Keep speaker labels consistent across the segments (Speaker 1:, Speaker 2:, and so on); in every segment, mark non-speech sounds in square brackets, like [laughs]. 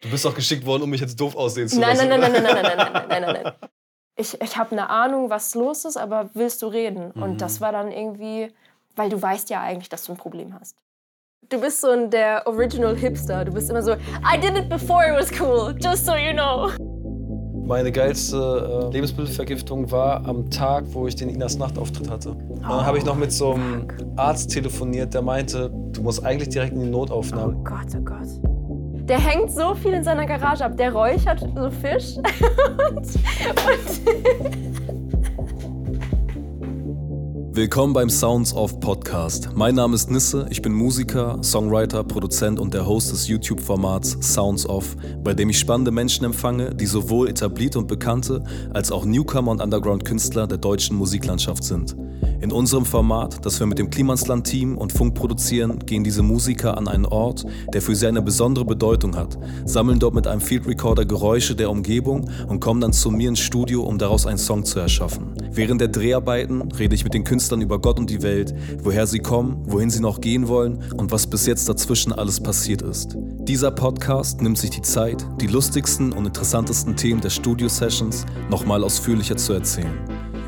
Speaker 1: Du bist doch geschickt worden, um mich jetzt doof aussehen zu
Speaker 2: nein,
Speaker 1: lassen.
Speaker 2: Nein, nein, nein, nein, nein, nein, nein, nein, nein, nein, nein. [laughs] Ich, ich habe eine Ahnung, was los ist, aber willst du reden? Mhm. Und das war dann irgendwie, weil du weißt ja eigentlich, dass du ein Problem hast. Du bist so ein der Original Hipster. Du bist immer so, I did it before it was cool, just so you know.
Speaker 1: Meine geilste äh, Lebensmittelvergiftung war am Tag, wo ich den Inas Nachtauftritt hatte. Und dann habe ich noch mit so einem Arzt telefoniert, der meinte, du musst eigentlich direkt in die Notaufnahme.
Speaker 2: Oh Gott, oh Gott. Der hängt so viel in seiner Garage ab. Der räuchert so Fisch. [laughs]
Speaker 3: Willkommen beim Sounds of Podcast. Mein Name ist Nisse, ich bin Musiker, Songwriter, Produzent und der Host des YouTube-Formats Sounds of, bei dem ich spannende Menschen empfange, die sowohl etablierte und bekannte als auch Newcomer und Underground-Künstler der deutschen Musiklandschaft sind. In unserem Format, das wir mit dem Klimansland-Team und Funk produzieren, gehen diese Musiker an einen Ort, der für sie eine besondere Bedeutung hat, sammeln dort mit einem Field Recorder Geräusche der Umgebung und kommen dann zu mir ins Studio, um daraus einen Song zu erschaffen. Während der Dreharbeiten rede ich mit den Künstlern über Gott und die Welt, woher sie kommen, wohin sie noch gehen wollen und was bis jetzt dazwischen alles passiert ist. Dieser Podcast nimmt sich die Zeit, die lustigsten und interessantesten Themen der Studio-Sessions nochmal ausführlicher zu erzählen.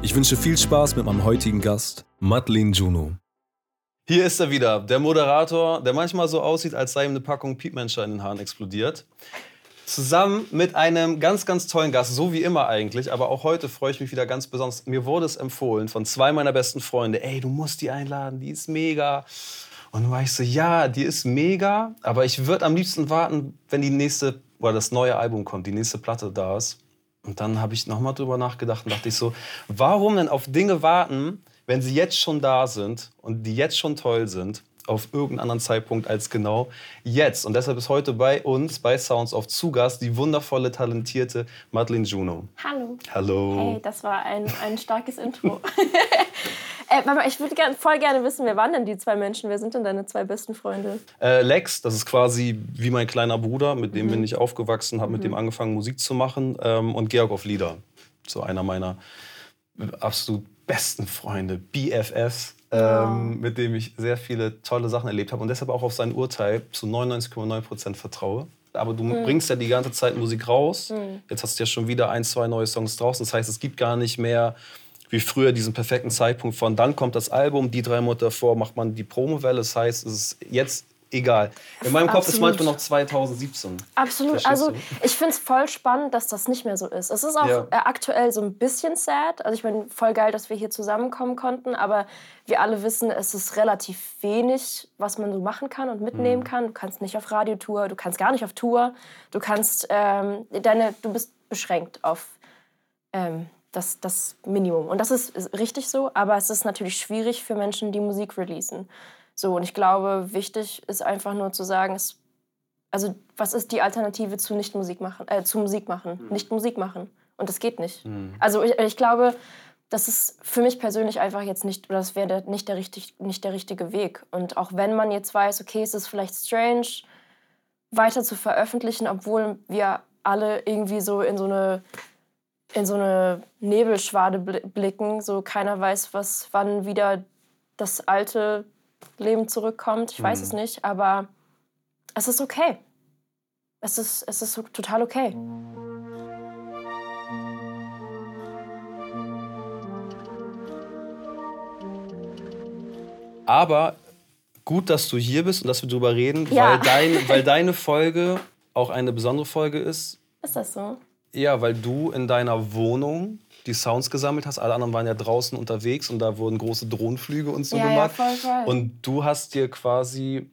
Speaker 3: Ich wünsche viel Spaß mit meinem heutigen Gast, Madeline Juno.
Speaker 1: Hier ist er wieder, der Moderator, der manchmal so aussieht, als sei ihm eine Packung Piepmenscher in den Haaren explodiert. Zusammen mit einem ganz, ganz tollen Gast, so wie immer eigentlich. Aber auch heute freue ich mich wieder ganz besonders. Mir wurde es empfohlen von zwei meiner besten Freunde. Ey, du musst die einladen, die ist mega. Und dann war ich so, ja, die ist mega. Aber ich würde am liebsten warten, wenn die nächste, oder das neue Album kommt, die nächste Platte da ist. Und dann habe ich nochmal drüber nachgedacht und dachte ich so, warum denn auf Dinge warten, wenn sie jetzt schon da sind und die jetzt schon toll sind, auf irgendeinen anderen Zeitpunkt als genau jetzt. Und deshalb ist heute bei uns, bei Sounds of Zugast, die wundervolle, talentierte Madeline Juno.
Speaker 2: Hallo.
Speaker 1: Hallo.
Speaker 2: Hey, das war ein, ein starkes Intro. [laughs] Äh, ich würde gern, voll gerne wissen, wer waren denn die zwei Menschen? Wer sind denn deine zwei besten Freunde?
Speaker 1: Äh, Lex, das ist quasi wie mein kleiner Bruder, mit dem mhm. bin ich aufgewachsen, habe mhm. mit dem angefangen Musik zu machen. Ähm, und Georg auf Lieder, so einer meiner absolut besten Freunde, BFFs. Ähm, oh. mit dem ich sehr viele tolle Sachen erlebt habe und deshalb auch auf sein Urteil zu 99,9% vertraue. Aber du mhm. bringst ja die ganze Zeit Musik raus. Mhm. Jetzt hast du ja schon wieder ein, zwei neue Songs draußen. Das heißt, es gibt gar nicht mehr wie früher diesen perfekten Zeitpunkt von dann kommt das Album, die drei Monate davor macht man die Promowelle. Das heißt, es ist jetzt egal. In meinem Kopf ist manchmal noch 2017.
Speaker 2: Absolut. Also ich finde es voll spannend, dass das nicht mehr so ist. Es ist auch ja. Äh, aktuell so ein bisschen sad. Also ich meine, voll geil, dass wir hier zusammenkommen konnten, aber wir alle wissen, es ist relativ wenig, was man so machen kann und mitnehmen mhm. kann. Du kannst nicht auf Radiotour, du kannst gar nicht auf Tour, du kannst ähm, deine, du bist beschränkt auf ähm, das, das Minimum. Und das ist richtig so, aber es ist natürlich schwierig für Menschen, die Musik releasen. So, und ich glaube, wichtig ist einfach nur zu sagen, es, also was ist die Alternative zu nicht Musik machen, äh, zu Musik machen, mhm. nicht Musik machen. Und das geht nicht. Mhm. Also ich, ich glaube, das ist für mich persönlich einfach jetzt nicht, oder das wäre nicht, der richtig, nicht der richtige Weg. Und auch wenn man jetzt weiß, okay, es ist vielleicht strange, weiter zu veröffentlichen, obwohl wir alle irgendwie so in so eine in so eine Nebelschwade blicken. So keiner weiß, was wann wieder das alte Leben zurückkommt. Ich weiß mhm. es nicht, aber es ist okay. Es ist, es ist total okay.
Speaker 1: Aber gut, dass du hier bist und dass wir darüber reden, ja. weil, dein, [laughs] weil deine Folge auch eine besondere Folge ist.
Speaker 2: Ist das so?
Speaker 1: Ja, weil du in deiner Wohnung die Sounds gesammelt hast. Alle anderen waren ja draußen unterwegs und da wurden große Drohnenflüge und so ja, gemacht. Ja, voll, voll. Und du hast dir quasi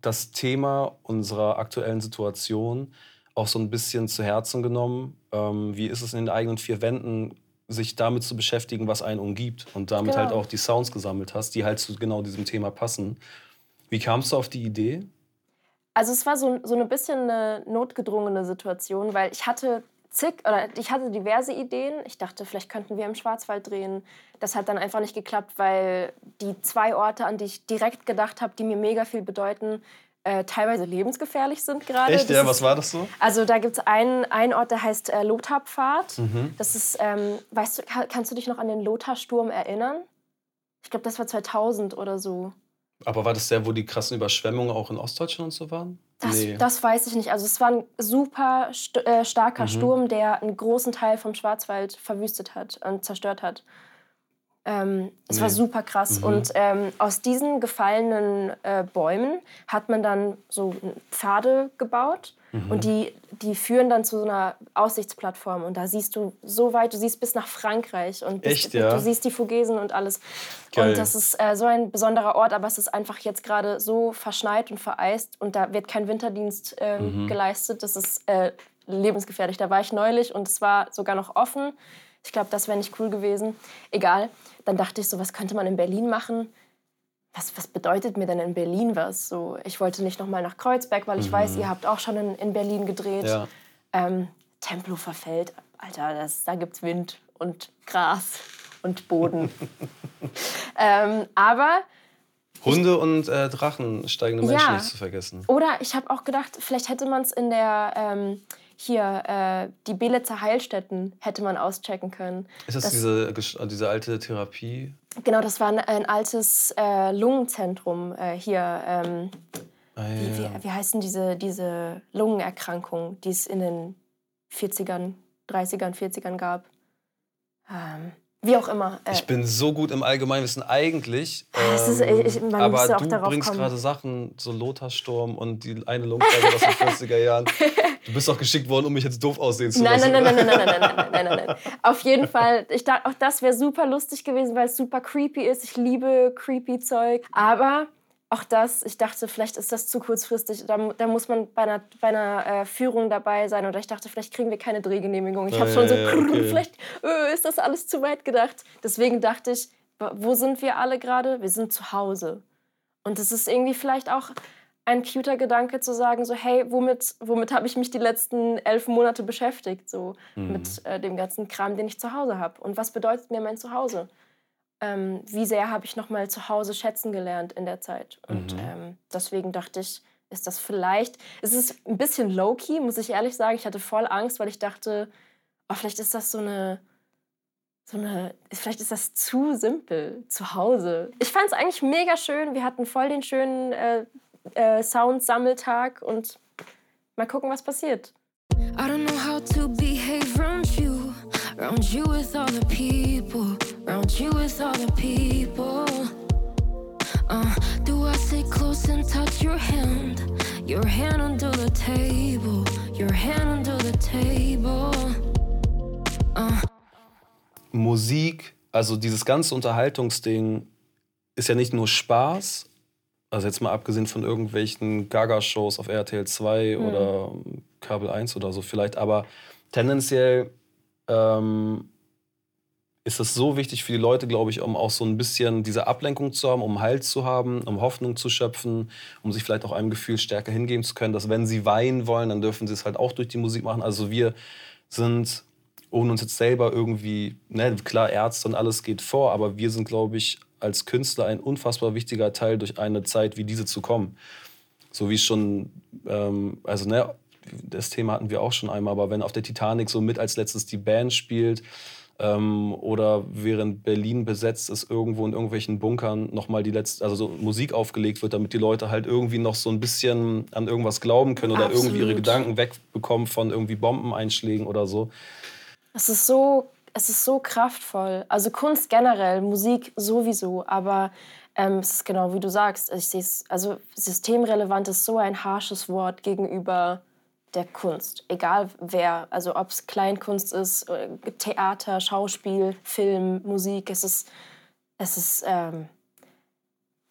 Speaker 1: das Thema unserer aktuellen Situation auch so ein bisschen zu Herzen genommen. Ähm, wie ist es in den eigenen vier Wänden, sich damit zu beschäftigen, was einen umgibt und damit genau. halt auch die Sounds gesammelt hast, die halt zu genau diesem Thema passen. Wie kamst du auf die Idee?
Speaker 2: Also es war so, so ein bisschen eine notgedrungene Situation, weil ich hatte zig, oder ich hatte diverse Ideen. Ich dachte, vielleicht könnten wir im Schwarzwald drehen. Das hat dann einfach nicht geklappt, weil die zwei Orte, an die ich direkt gedacht habe, die mir mega viel bedeuten, äh, teilweise lebensgefährlich sind gerade.
Speaker 1: Echt, ja? Was war das so?
Speaker 2: Also da gibt es einen, einen Ort, der heißt äh, Lothar-Pfad. Mhm. Das ist, ähm, weißt du, kannst du dich noch an den Lothar-Sturm erinnern? Ich glaube, das war 2000 oder so.
Speaker 1: Aber war das der, wo die krassen Überschwemmungen auch in Ostdeutschland und so waren?
Speaker 2: Das, nee. das weiß ich nicht. Also es war ein super st äh, starker mhm. Sturm, der einen großen Teil vom Schwarzwald verwüstet hat und zerstört hat. Ähm, es nee. war super krass. Mhm. Und ähm, aus diesen gefallenen äh, Bäumen hat man dann so Pfade gebaut. Mhm. Und die, die führen dann zu so einer Aussichtsplattform. Und da siehst du so weit, du siehst bis nach Frankreich. Und bis,
Speaker 1: Echt, ja?
Speaker 2: du siehst die Vogesen und alles. Geil. Und das ist äh, so ein besonderer Ort, aber es ist einfach jetzt gerade so verschneit und vereist. Und da wird kein Winterdienst äh, mhm. geleistet. Das ist äh, lebensgefährlich. Da war ich neulich und es war sogar noch offen. Ich glaube, das wäre nicht cool gewesen. Egal. Dann dachte ich so, was könnte man in Berlin machen? Was, was bedeutet mir denn in Berlin was? So, ich wollte nicht noch mal nach Kreuzberg, weil ich mhm. weiß, ihr habt auch schon in, in Berlin gedreht. Ja. Ähm, Tempelhofer Feld, Alter, das, da gibt's Wind und Gras und Boden. [laughs] ähm, aber
Speaker 1: Hunde und äh, Drachen, steigende Menschen ja. nicht zu vergessen.
Speaker 2: Oder ich habe auch gedacht, vielleicht hätte man es in der ähm, hier, äh, die Belitzer Heilstätten hätte man auschecken können.
Speaker 1: Ist das, das diese, diese alte Therapie?
Speaker 2: Genau, das war ein, ein altes äh, Lungenzentrum äh, hier. Ähm, ah, ja, wie, wie, wie heißen diese, diese Lungenerkrankung, die es in den 40ern, 30ern, 40ern gab? Ähm, wie auch immer.
Speaker 1: Äh, ich bin so gut im Allgemeinwissen eigentlich. Ähm, ist, ich, ich, aber du bringst gerade Sachen, so Lothar-Sturm und die eine Lungenkrankheit aus den [laughs] 40er Jahren. Du bist doch geschickt worden, um mich jetzt doof aussehen zu
Speaker 2: lassen. Nein, nein, nein, nein, nein, nein, nein, nein, nein, nein. [laughs] Auf jeden Fall, ich dachte, auch das wäre super lustig gewesen, weil es super creepy ist. Ich liebe creepy Zeug. Aber auch das, ich dachte, vielleicht ist das zu kurzfristig. Da, da muss man bei einer, bei einer äh, Führung dabei sein. Oder ich dachte, vielleicht kriegen wir keine Drehgenehmigung. Ich habe schon so, okay. [laughs] vielleicht äh, ist das alles zu weit gedacht. Deswegen dachte ich, wo sind wir alle gerade? Wir sind zu Hause. Und es ist irgendwie vielleicht auch ein cuter Gedanke zu sagen, so hey, womit, womit habe ich mich die letzten elf Monate beschäftigt? So mhm. mit äh, dem ganzen Kram, den ich zu Hause habe. Und was bedeutet mir mein Zuhause? Ähm, wie sehr habe ich noch mal zu Hause schätzen gelernt in der Zeit? Und mhm. ähm, deswegen dachte ich, ist das vielleicht, es ist ein bisschen low-key, muss ich ehrlich sagen. Ich hatte voll Angst, weil ich dachte, oh, vielleicht ist das so eine, so eine, vielleicht ist das zu simpel zu Hause. Ich fand es eigentlich mega schön. Wir hatten voll den schönen äh, äh, Sound-Sammeltag und mal gucken, was passiert. I don't know how to behave around you, around you with all the people, around you with the people. Uh, do I sit close and touch your hand, your hand under the table, your hand under the table?
Speaker 1: Uh. Musik, also dieses ganze Unterhaltungsding, ist ja nicht nur Spaß, also jetzt mal abgesehen von irgendwelchen Gaga-Shows auf RTL 2 mhm. oder Kabel 1 oder so vielleicht, aber tendenziell ähm, ist es so wichtig für die Leute, glaube ich, um auch so ein bisschen diese Ablenkung zu haben, um Halt zu haben, um Hoffnung zu schöpfen, um sich vielleicht auch einem Gefühl stärker hingeben zu können, dass wenn sie weinen wollen, dann dürfen sie es halt auch durch die Musik machen. Also wir sind, ohne uns jetzt selber irgendwie, ne, klar, Ärzte und alles geht vor, aber wir sind, glaube ich, als Künstler ein unfassbar wichtiger Teil, durch eine Zeit wie diese zu kommen. So wie schon, ähm, also ne, das Thema hatten wir auch schon einmal, aber wenn auf der Titanic so mit als letztes die Band spielt ähm, oder während Berlin besetzt ist, irgendwo in irgendwelchen Bunkern nochmal die letzte, also so Musik aufgelegt wird, damit die Leute halt irgendwie noch so ein bisschen an irgendwas glauben können oder Absolut. irgendwie ihre Gedanken wegbekommen von irgendwie Bombeneinschlägen oder so.
Speaker 2: Es ist so es ist so kraftvoll. Also Kunst generell, Musik sowieso, aber ähm, es ist genau wie du sagst. Ich sehe es, also systemrelevant ist so ein harsches Wort gegenüber der Kunst. Egal wer, also ob es Kleinkunst ist, äh, Theater, Schauspiel, Film, Musik, es ist, es ist ähm,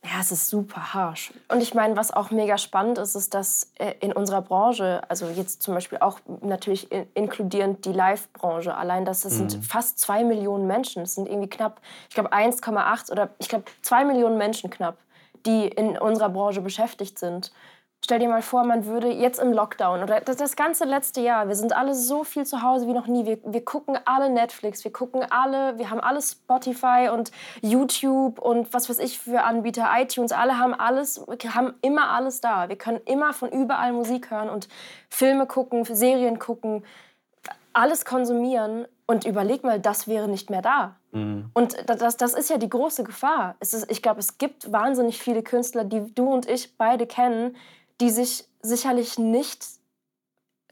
Speaker 2: ja, es ist super harsh. Und ich meine, was auch mega spannend ist, ist, dass äh, in unserer Branche, also jetzt zum Beispiel auch natürlich inkludierend die Live-Branche, allein das, das mhm. sind fast zwei Millionen Menschen. Das sind irgendwie knapp, ich glaube 1,8 oder ich glaube zwei Millionen Menschen knapp, die in unserer Branche beschäftigt sind. Stell dir mal vor, man würde jetzt im Lockdown oder das, das, ganze letzte Jahr, wir sind alle so viel zu Hause wie noch nie. Wir, wir gucken alle Netflix, wir gucken alle, wir haben alle Spotify und YouTube und was weiß ich für Anbieter, iTunes, alle haben alles, haben immer alles da. Wir können immer von überall Musik hören und Filme gucken, Serien gucken, alles konsumieren und überleg mal, das wäre nicht mehr da. Mhm. Und das, das ist ja die große Gefahr. Es ist, ich glaube, es gibt wahnsinnig viele Künstler, die du und ich beide kennen, die sich sicherlich nicht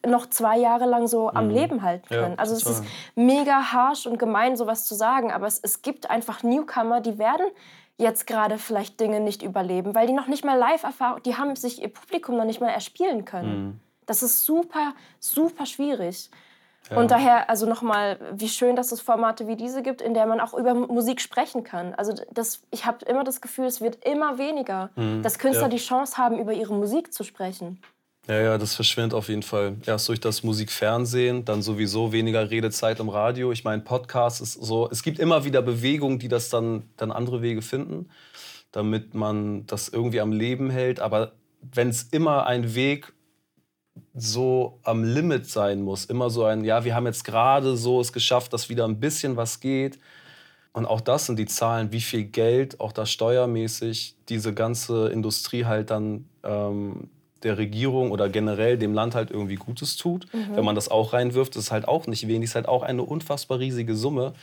Speaker 2: noch zwei Jahre lang so am mhm. Leben halten können. Ja, also es ist mega harsh und gemein, sowas zu sagen, aber es, es gibt einfach Newcomer, die werden jetzt gerade vielleicht Dinge nicht überleben, weil die noch nicht mal Live-Erfahrung, die haben sich ihr Publikum noch nicht mal erspielen können. Mhm. Das ist super, super schwierig. Ja. Und daher, also nochmal, wie schön, dass es Formate wie diese gibt, in der man auch über Musik sprechen kann. Also das, ich habe immer das Gefühl, es wird immer weniger, mhm. dass Künstler ja. die Chance haben, über ihre Musik zu sprechen.
Speaker 1: Ja, ja, das verschwindet auf jeden Fall. Erst durch das Musikfernsehen, dann sowieso weniger Redezeit im Radio. Ich meine, Podcast ist so, es gibt immer wieder Bewegungen, die das dann, dann andere Wege finden, damit man das irgendwie am Leben hält. Aber wenn es immer ein Weg so am Limit sein muss, immer so ein, ja, wir haben jetzt gerade so es geschafft, dass wieder ein bisschen was geht. Und auch das sind die Zahlen, wie viel Geld auch da steuermäßig diese ganze Industrie halt dann ähm, der Regierung oder generell dem Land halt irgendwie Gutes tut. Mhm. Wenn man das auch reinwirft, ist es halt auch nicht wenig, ist halt auch eine unfassbar riesige Summe.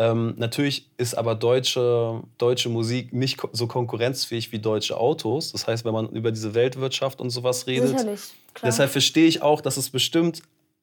Speaker 1: Ähm, natürlich ist aber deutsche, deutsche Musik nicht so konkurrenzfähig wie deutsche Autos. Das heißt, wenn man über diese Weltwirtschaft und sowas redet. Sicherlich, klar. Deshalb verstehe ich auch, dass es bestimmt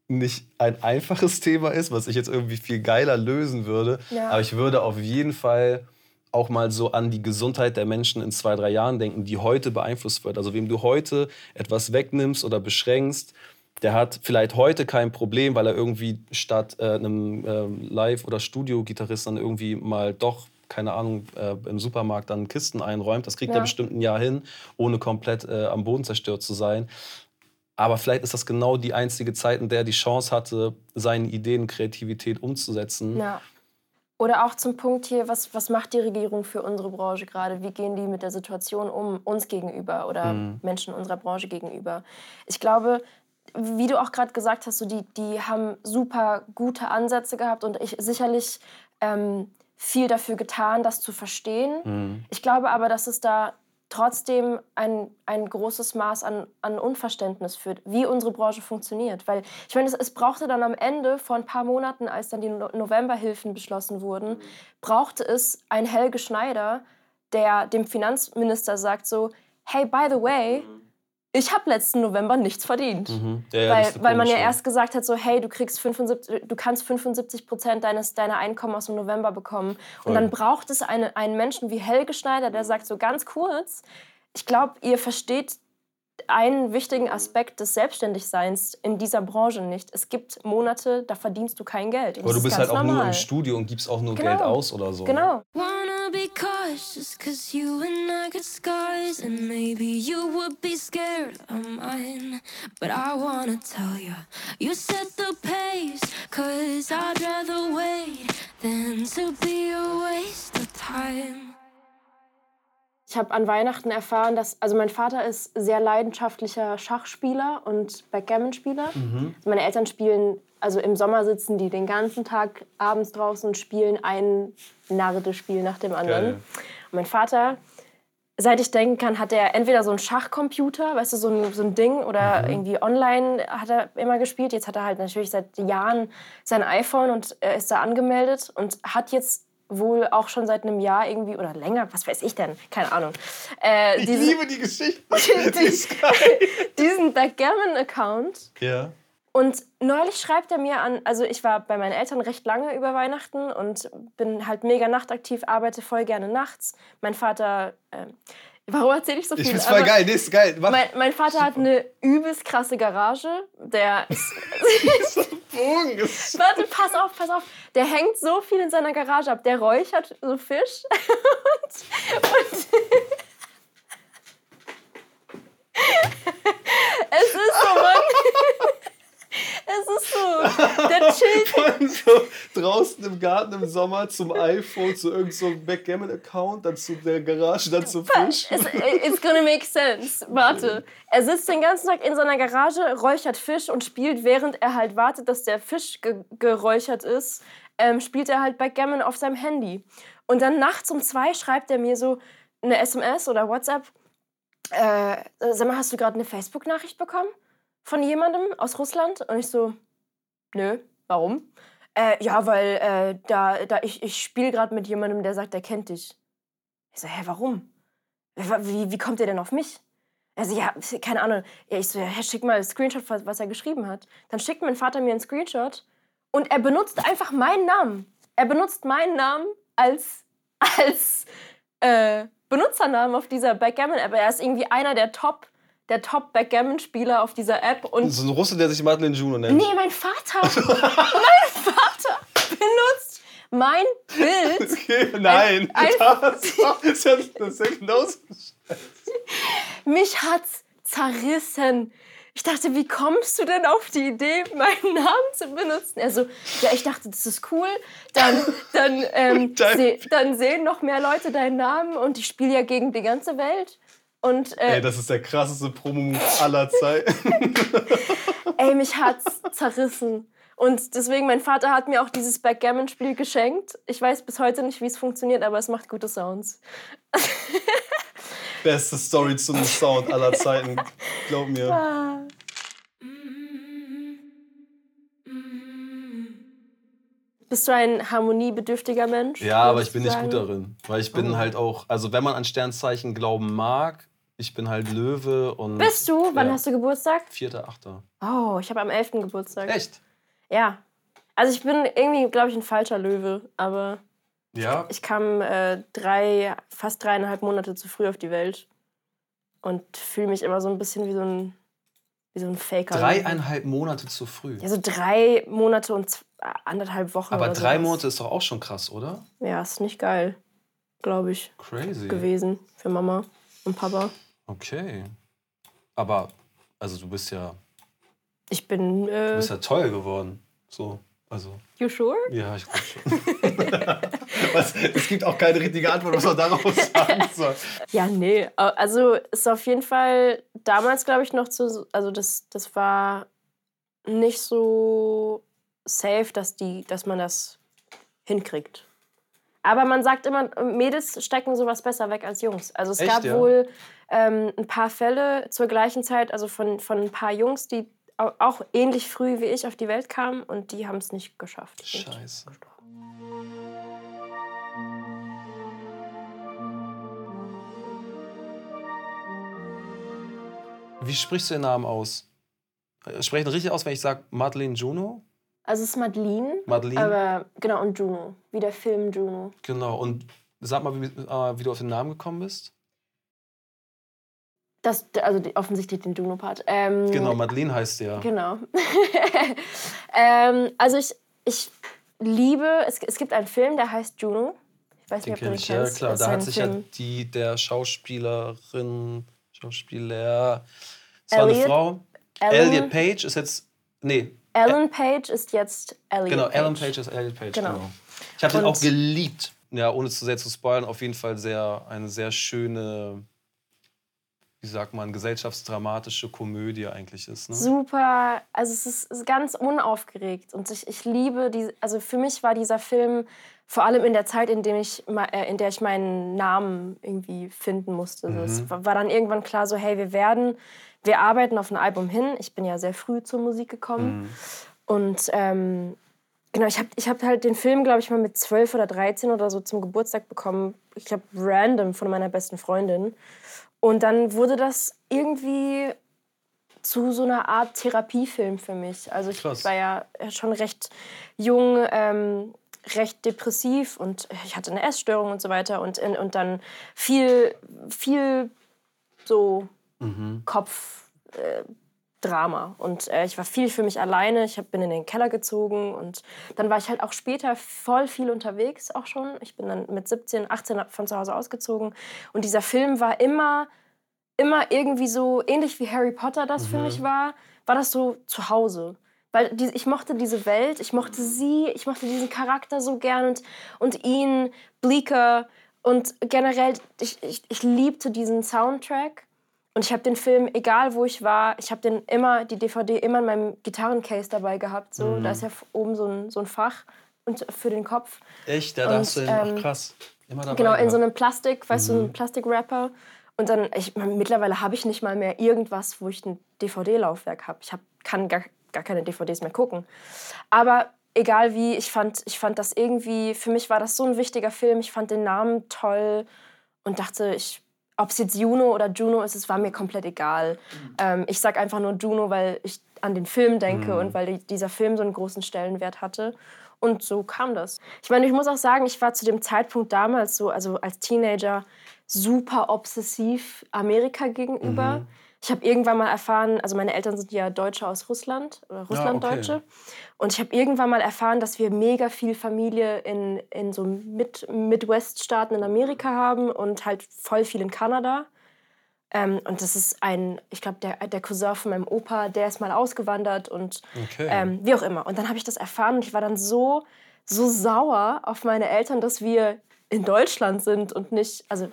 Speaker 1: nicht ein einfaches [laughs] Thema ist, was ich jetzt irgendwie viel geiler lösen würde. Ja. Aber ich würde auf jeden Fall auch mal so an die Gesundheit der Menschen in zwei, drei Jahren denken, die heute beeinflusst wird. Also wem du heute etwas wegnimmst oder beschränkst, der hat vielleicht heute kein Problem, weil er irgendwie statt äh, einem äh, Live- oder Studio-Gitarrist dann irgendwie mal doch keine Ahnung, äh, im Supermarkt dann Kisten einräumt. Das kriegt ja. er bestimmt ein Jahr hin, ohne komplett äh, am Boden zerstört zu sein. Aber vielleicht ist das genau die einzige Zeit, in der er die Chance hatte, seine Ideen, Kreativität umzusetzen.
Speaker 2: Ja. Oder auch zum Punkt hier, was, was macht die Regierung für unsere Branche gerade? Wie gehen die mit der Situation um, uns gegenüber oder mhm. Menschen unserer Branche gegenüber? Ich glaube, wie du auch gerade gesagt hast, so die, die haben super gute Ansätze gehabt und ich sicherlich ähm, viel dafür getan, das zu verstehen. Mhm. Ich glaube aber, dass es da trotzdem ein, ein großes Maß an, an Unverständnis führt, wie unsere Branche funktioniert. Weil ich meine, es, es brauchte dann am Ende, vor ein paar Monaten, als dann die no Novemberhilfen beschlossen wurden, brauchte es einen Helge Schneider, der dem Finanzminister sagt so, hey, by the way, ich habe letzten November nichts verdient. Mhm. Ja, ja, weil, weil man ja erst gesagt hat, so, hey, du, kriegst 75, du kannst 75 Prozent deines, deiner Einkommen aus dem November bekommen. Voll. Und dann braucht es eine, einen Menschen wie Helge Schneider, der sagt so ganz kurz, ich glaube, ihr versteht einen wichtigen Aspekt des Selbstständigseins in dieser Branche nicht. Es gibt Monate, da verdienst du kein Geld.
Speaker 1: Aber du bist halt auch normal. nur im Studio und gibst auch nur genau. Geld aus oder so.
Speaker 2: Genau. Be cautious, cause you and I got scars And maybe you would be scared of mine But I wanna tell you, you set the pace Cause I'd rather wait than to be a waste of time ich habe an Weihnachten erfahren, dass also mein Vater ist sehr leidenschaftlicher Schachspieler und Backgammon-Spieler. Mhm. Also meine Eltern spielen, also im Sommer sitzen die den ganzen Tag abends draußen und spielen ein Narde-Spiel nach dem anderen. Geil. Und mein Vater, seit ich denken kann, hat er entweder so einen Schachcomputer, weißt du, so ein, so ein Ding, oder mhm. irgendwie online hat er immer gespielt. Jetzt hat er halt natürlich seit Jahren sein iPhone und er ist da angemeldet und hat jetzt wohl auch schon seit einem Jahr irgendwie oder länger, was weiß ich denn, keine Ahnung.
Speaker 1: Äh, ich liebe die Geschichte. [laughs]
Speaker 2: die, diesen Backgammon-Account.
Speaker 1: Ja.
Speaker 2: Und neulich schreibt er mir an, also ich war bei meinen Eltern recht lange über Weihnachten und bin halt mega nachtaktiv, arbeite voll gerne nachts. Mein Vater äh, Warum erzähle ich so viel?
Speaker 1: Ich find's voll geil, nee, ist geil.
Speaker 2: Mein, mein, Vater Super. hat eine übelst krasse Garage. Der [laughs] ist.
Speaker 1: so Bogen ist
Speaker 2: Warte, pass auf, pass auf. Der hängt so viel in seiner Garage ab. Der räuchert so Fisch. [laughs] und, und [laughs] es ist so, Mann. Es ist so, [laughs] der chillt.
Speaker 1: So draußen im Garten im Sommer zum iPhone, zu irgendeinem so Backgammon-Account, dann zu der Garage, dann zum Fisch.
Speaker 2: It's, it's gonna make sense. Warte. Er sitzt den ganzen Tag in seiner Garage, räuchert Fisch und spielt, während er halt wartet, dass der Fisch ge geräuchert ist, ähm, spielt er halt Backgammon auf seinem Handy. Und dann nachts um zwei schreibt er mir so eine SMS oder WhatsApp. Äh, sag mal, hast du gerade eine Facebook-Nachricht bekommen? Von jemandem aus Russland? Und ich so, nö, warum? Äh, ja, weil äh, da, da ich, ich spiele gerade mit jemandem, der sagt, der kennt dich. Ich so, hä, warum? Wie, wie kommt ihr denn auf mich? Also ja, keine Ahnung. Ja, ich so, ja, schick mal einen Screenshot, was er geschrieben hat. Dann schickt mein Vater mir einen Screenshot und er benutzt einfach meinen Namen. Er benutzt meinen Namen als, [laughs] als äh, Benutzernamen auf dieser Backgammon-App. Er ist irgendwie einer der Top- der Top-Backgammon-Spieler auf dieser App. Und
Speaker 1: so ein Russe, der sich Madeleine Juno nennt.
Speaker 2: Nee, mein Vater. [laughs] mein Vater benutzt mein Bild. [laughs]
Speaker 1: Okay, nein, ein, ein, das, ist ja, das ist ja genauso
Speaker 2: Mich hat's zerrissen. Ich dachte, wie kommst du denn auf die Idee, meinen Namen zu benutzen? Er so, ja, ich dachte, das ist cool. Dann, dann, ähm, [laughs] se dann sehen noch mehr Leute deinen Namen und ich spiele ja gegen die ganze Welt. Und,
Speaker 1: äh, Ey, das ist der krasseste Promo aller Zeiten. [laughs]
Speaker 2: Ey, mich hat's zerrissen. Und deswegen, mein Vater hat mir auch dieses Backgammon-Spiel geschenkt. Ich weiß bis heute nicht, wie es funktioniert, aber es macht gute Sounds. [laughs]
Speaker 1: Beste Story zu einem Sound aller Zeiten. Glaub mir.
Speaker 2: Bist du ein harmoniebedürftiger Mensch?
Speaker 1: Ja, aber ich bin nicht gut darin. Weil ich bin oh. halt auch, also wenn man an Sternzeichen glauben mag, ich bin halt Löwe und.
Speaker 2: Bist du? Wann ja, hast du Geburtstag?
Speaker 1: 4.8.
Speaker 2: Oh, ich habe am 11. Geburtstag.
Speaker 1: Echt?
Speaker 2: Ja. Also ich bin irgendwie, glaube ich, ein falscher Löwe, aber
Speaker 1: ja.
Speaker 2: Ich kam äh, drei, fast dreieinhalb Monate zu früh auf die Welt und fühle mich immer so ein bisschen wie so ein, wie so ein Faker.
Speaker 1: Dreieinhalb Monate zu früh?
Speaker 2: Ja, so drei Monate und äh, anderthalb Wochen.
Speaker 1: Aber drei sowas. Monate ist doch auch schon krass, oder?
Speaker 2: Ja, ist nicht geil, glaube ich.
Speaker 1: Crazy.
Speaker 2: Gewesen für Mama und Papa.
Speaker 1: Okay. Aber, also du bist ja.
Speaker 2: Ich bin. Äh,
Speaker 1: du bist ja teuer geworden. So. Also.
Speaker 2: You sure?
Speaker 1: Ja, ich glaube schon. [laughs] was, es gibt auch keine richtige Antwort, was man daraus sagen [laughs] soll.
Speaker 2: Ja, nee. Also ist auf jeden Fall damals, glaube ich, noch zu. Also das, das war nicht so safe, dass, die, dass man das hinkriegt. Aber man sagt immer, Mädels stecken sowas besser weg als Jungs. Also es Echt, gab ja? wohl ähm, ein paar Fälle zur gleichen Zeit, also von, von ein paar Jungs, die auch ähnlich früh wie ich auf die Welt kamen und die haben es nicht geschafft.
Speaker 1: Scheiße. Wie sprichst du den Namen aus? Äh, Spreche ich richtig aus, wenn ich sage Madeleine Juno?
Speaker 2: Also es ist Madeline.
Speaker 1: Madeline.
Speaker 2: Aber genau, und Juno. Wie der Film Juno.
Speaker 1: Genau. Und sag mal, wie, äh, wie du auf den Namen gekommen bist.
Speaker 2: Das, also die, offensichtlich den Juno-Part. Ähm,
Speaker 1: genau, Madeline heißt ja.
Speaker 2: Genau. [laughs] ähm, also ich, ich liebe, es, es gibt einen Film, der heißt Juno.
Speaker 1: Ich weiß den nicht, ob du den kennst. Ja, klar, da hat sich Film. ja die, der Schauspielerin, Schauspieler, es war eine Frau. Elliot Page ist jetzt, nee.
Speaker 2: Ellen Page ist jetzt Elliot
Speaker 1: Genau,
Speaker 2: Page.
Speaker 1: Ellen Page ist Elliot Page, genau. genau. Ich habe den auch geliebt. Ja, ohne zu sehr zu spoilern, auf jeden Fall sehr, eine sehr schöne wie sagt man, gesellschaftsdramatische Komödie eigentlich ist. Ne?
Speaker 2: Super, also es ist, ist, ganz unaufgeregt und ich, ich liebe die, also für mich war dieser Film vor allem in der Zeit, in, dem ich, äh, in der ich meinen Namen irgendwie finden musste. Mhm. es war dann irgendwann klar so, hey, wir werden, wir arbeiten auf ein Album hin. Ich bin ja sehr früh zur Musik gekommen mhm. und ähm, Genau, ich habe ich hab halt den Film, glaube ich, mal mit 12 oder 13 oder so zum Geburtstag bekommen. Ich glaube, random von meiner besten Freundin. Und dann wurde das irgendwie zu so einer Art Therapiefilm für mich. Also ich Krass. war ja schon recht jung, ähm, recht depressiv und ich hatte eine Essstörung und so weiter und, und dann viel, viel so mhm. Kopf. Äh. Und äh, ich war viel für mich alleine. Ich hab, bin in den Keller gezogen und dann war ich halt auch später voll viel unterwegs auch schon. Ich bin dann mit 17, 18 von zu Hause ausgezogen. Und dieser Film war immer, immer irgendwie so, ähnlich wie Harry Potter das mhm. für mich war, war das so zu Hause. Weil die, ich mochte diese Welt, ich mochte sie, ich mochte diesen Charakter so gern und, und ihn, Bleeker. Und generell, ich, ich, ich liebte diesen Soundtrack. Und ich habe den Film, egal wo ich war, ich habe den immer, die DVD immer in meinem Gitarrencase dabei gehabt. So. Mhm. Da ist ja oben so ein, so ein Fach und für den Kopf.
Speaker 1: Echt? Da hast du den, ähm, ach krass. Immer dabei
Speaker 2: genau, in so einem Plastik, weißt mhm. du, so ein Plastikwrapper. Und dann, ich, mittlerweile habe ich nicht mal mehr irgendwas, wo ich ein DVD-Laufwerk habe. Ich hab, kann gar, gar keine DVDs mehr gucken. Aber egal wie, ich fand, ich fand das irgendwie, für mich war das so ein wichtiger Film. Ich fand den Namen toll und dachte, ich ob es jetzt Juno oder Juno ist, es war mir komplett egal. Mhm. Ähm, ich sag einfach nur Juno, weil ich an den Film denke mhm. und weil die, dieser Film so einen großen Stellenwert hatte. Und so kam das. Ich meine, ich muss auch sagen, ich war zu dem Zeitpunkt damals so, also als Teenager, super obsessiv Amerika gegenüber. Mhm. Ich habe irgendwann mal erfahren, also meine Eltern sind ja Deutsche aus Russland oder Russlanddeutsche. Ja, okay. Und ich habe irgendwann mal erfahren, dass wir mega viel Familie in, in so Mid Midwest-Staaten in Amerika haben und halt voll viel in Kanada. Ähm, und das ist ein, ich glaube, der, der Cousin von meinem Opa, der ist mal ausgewandert und okay. ähm, wie auch immer. Und dann habe ich das erfahren und ich war dann so, so sauer auf meine Eltern, dass wir in Deutschland sind und nicht, also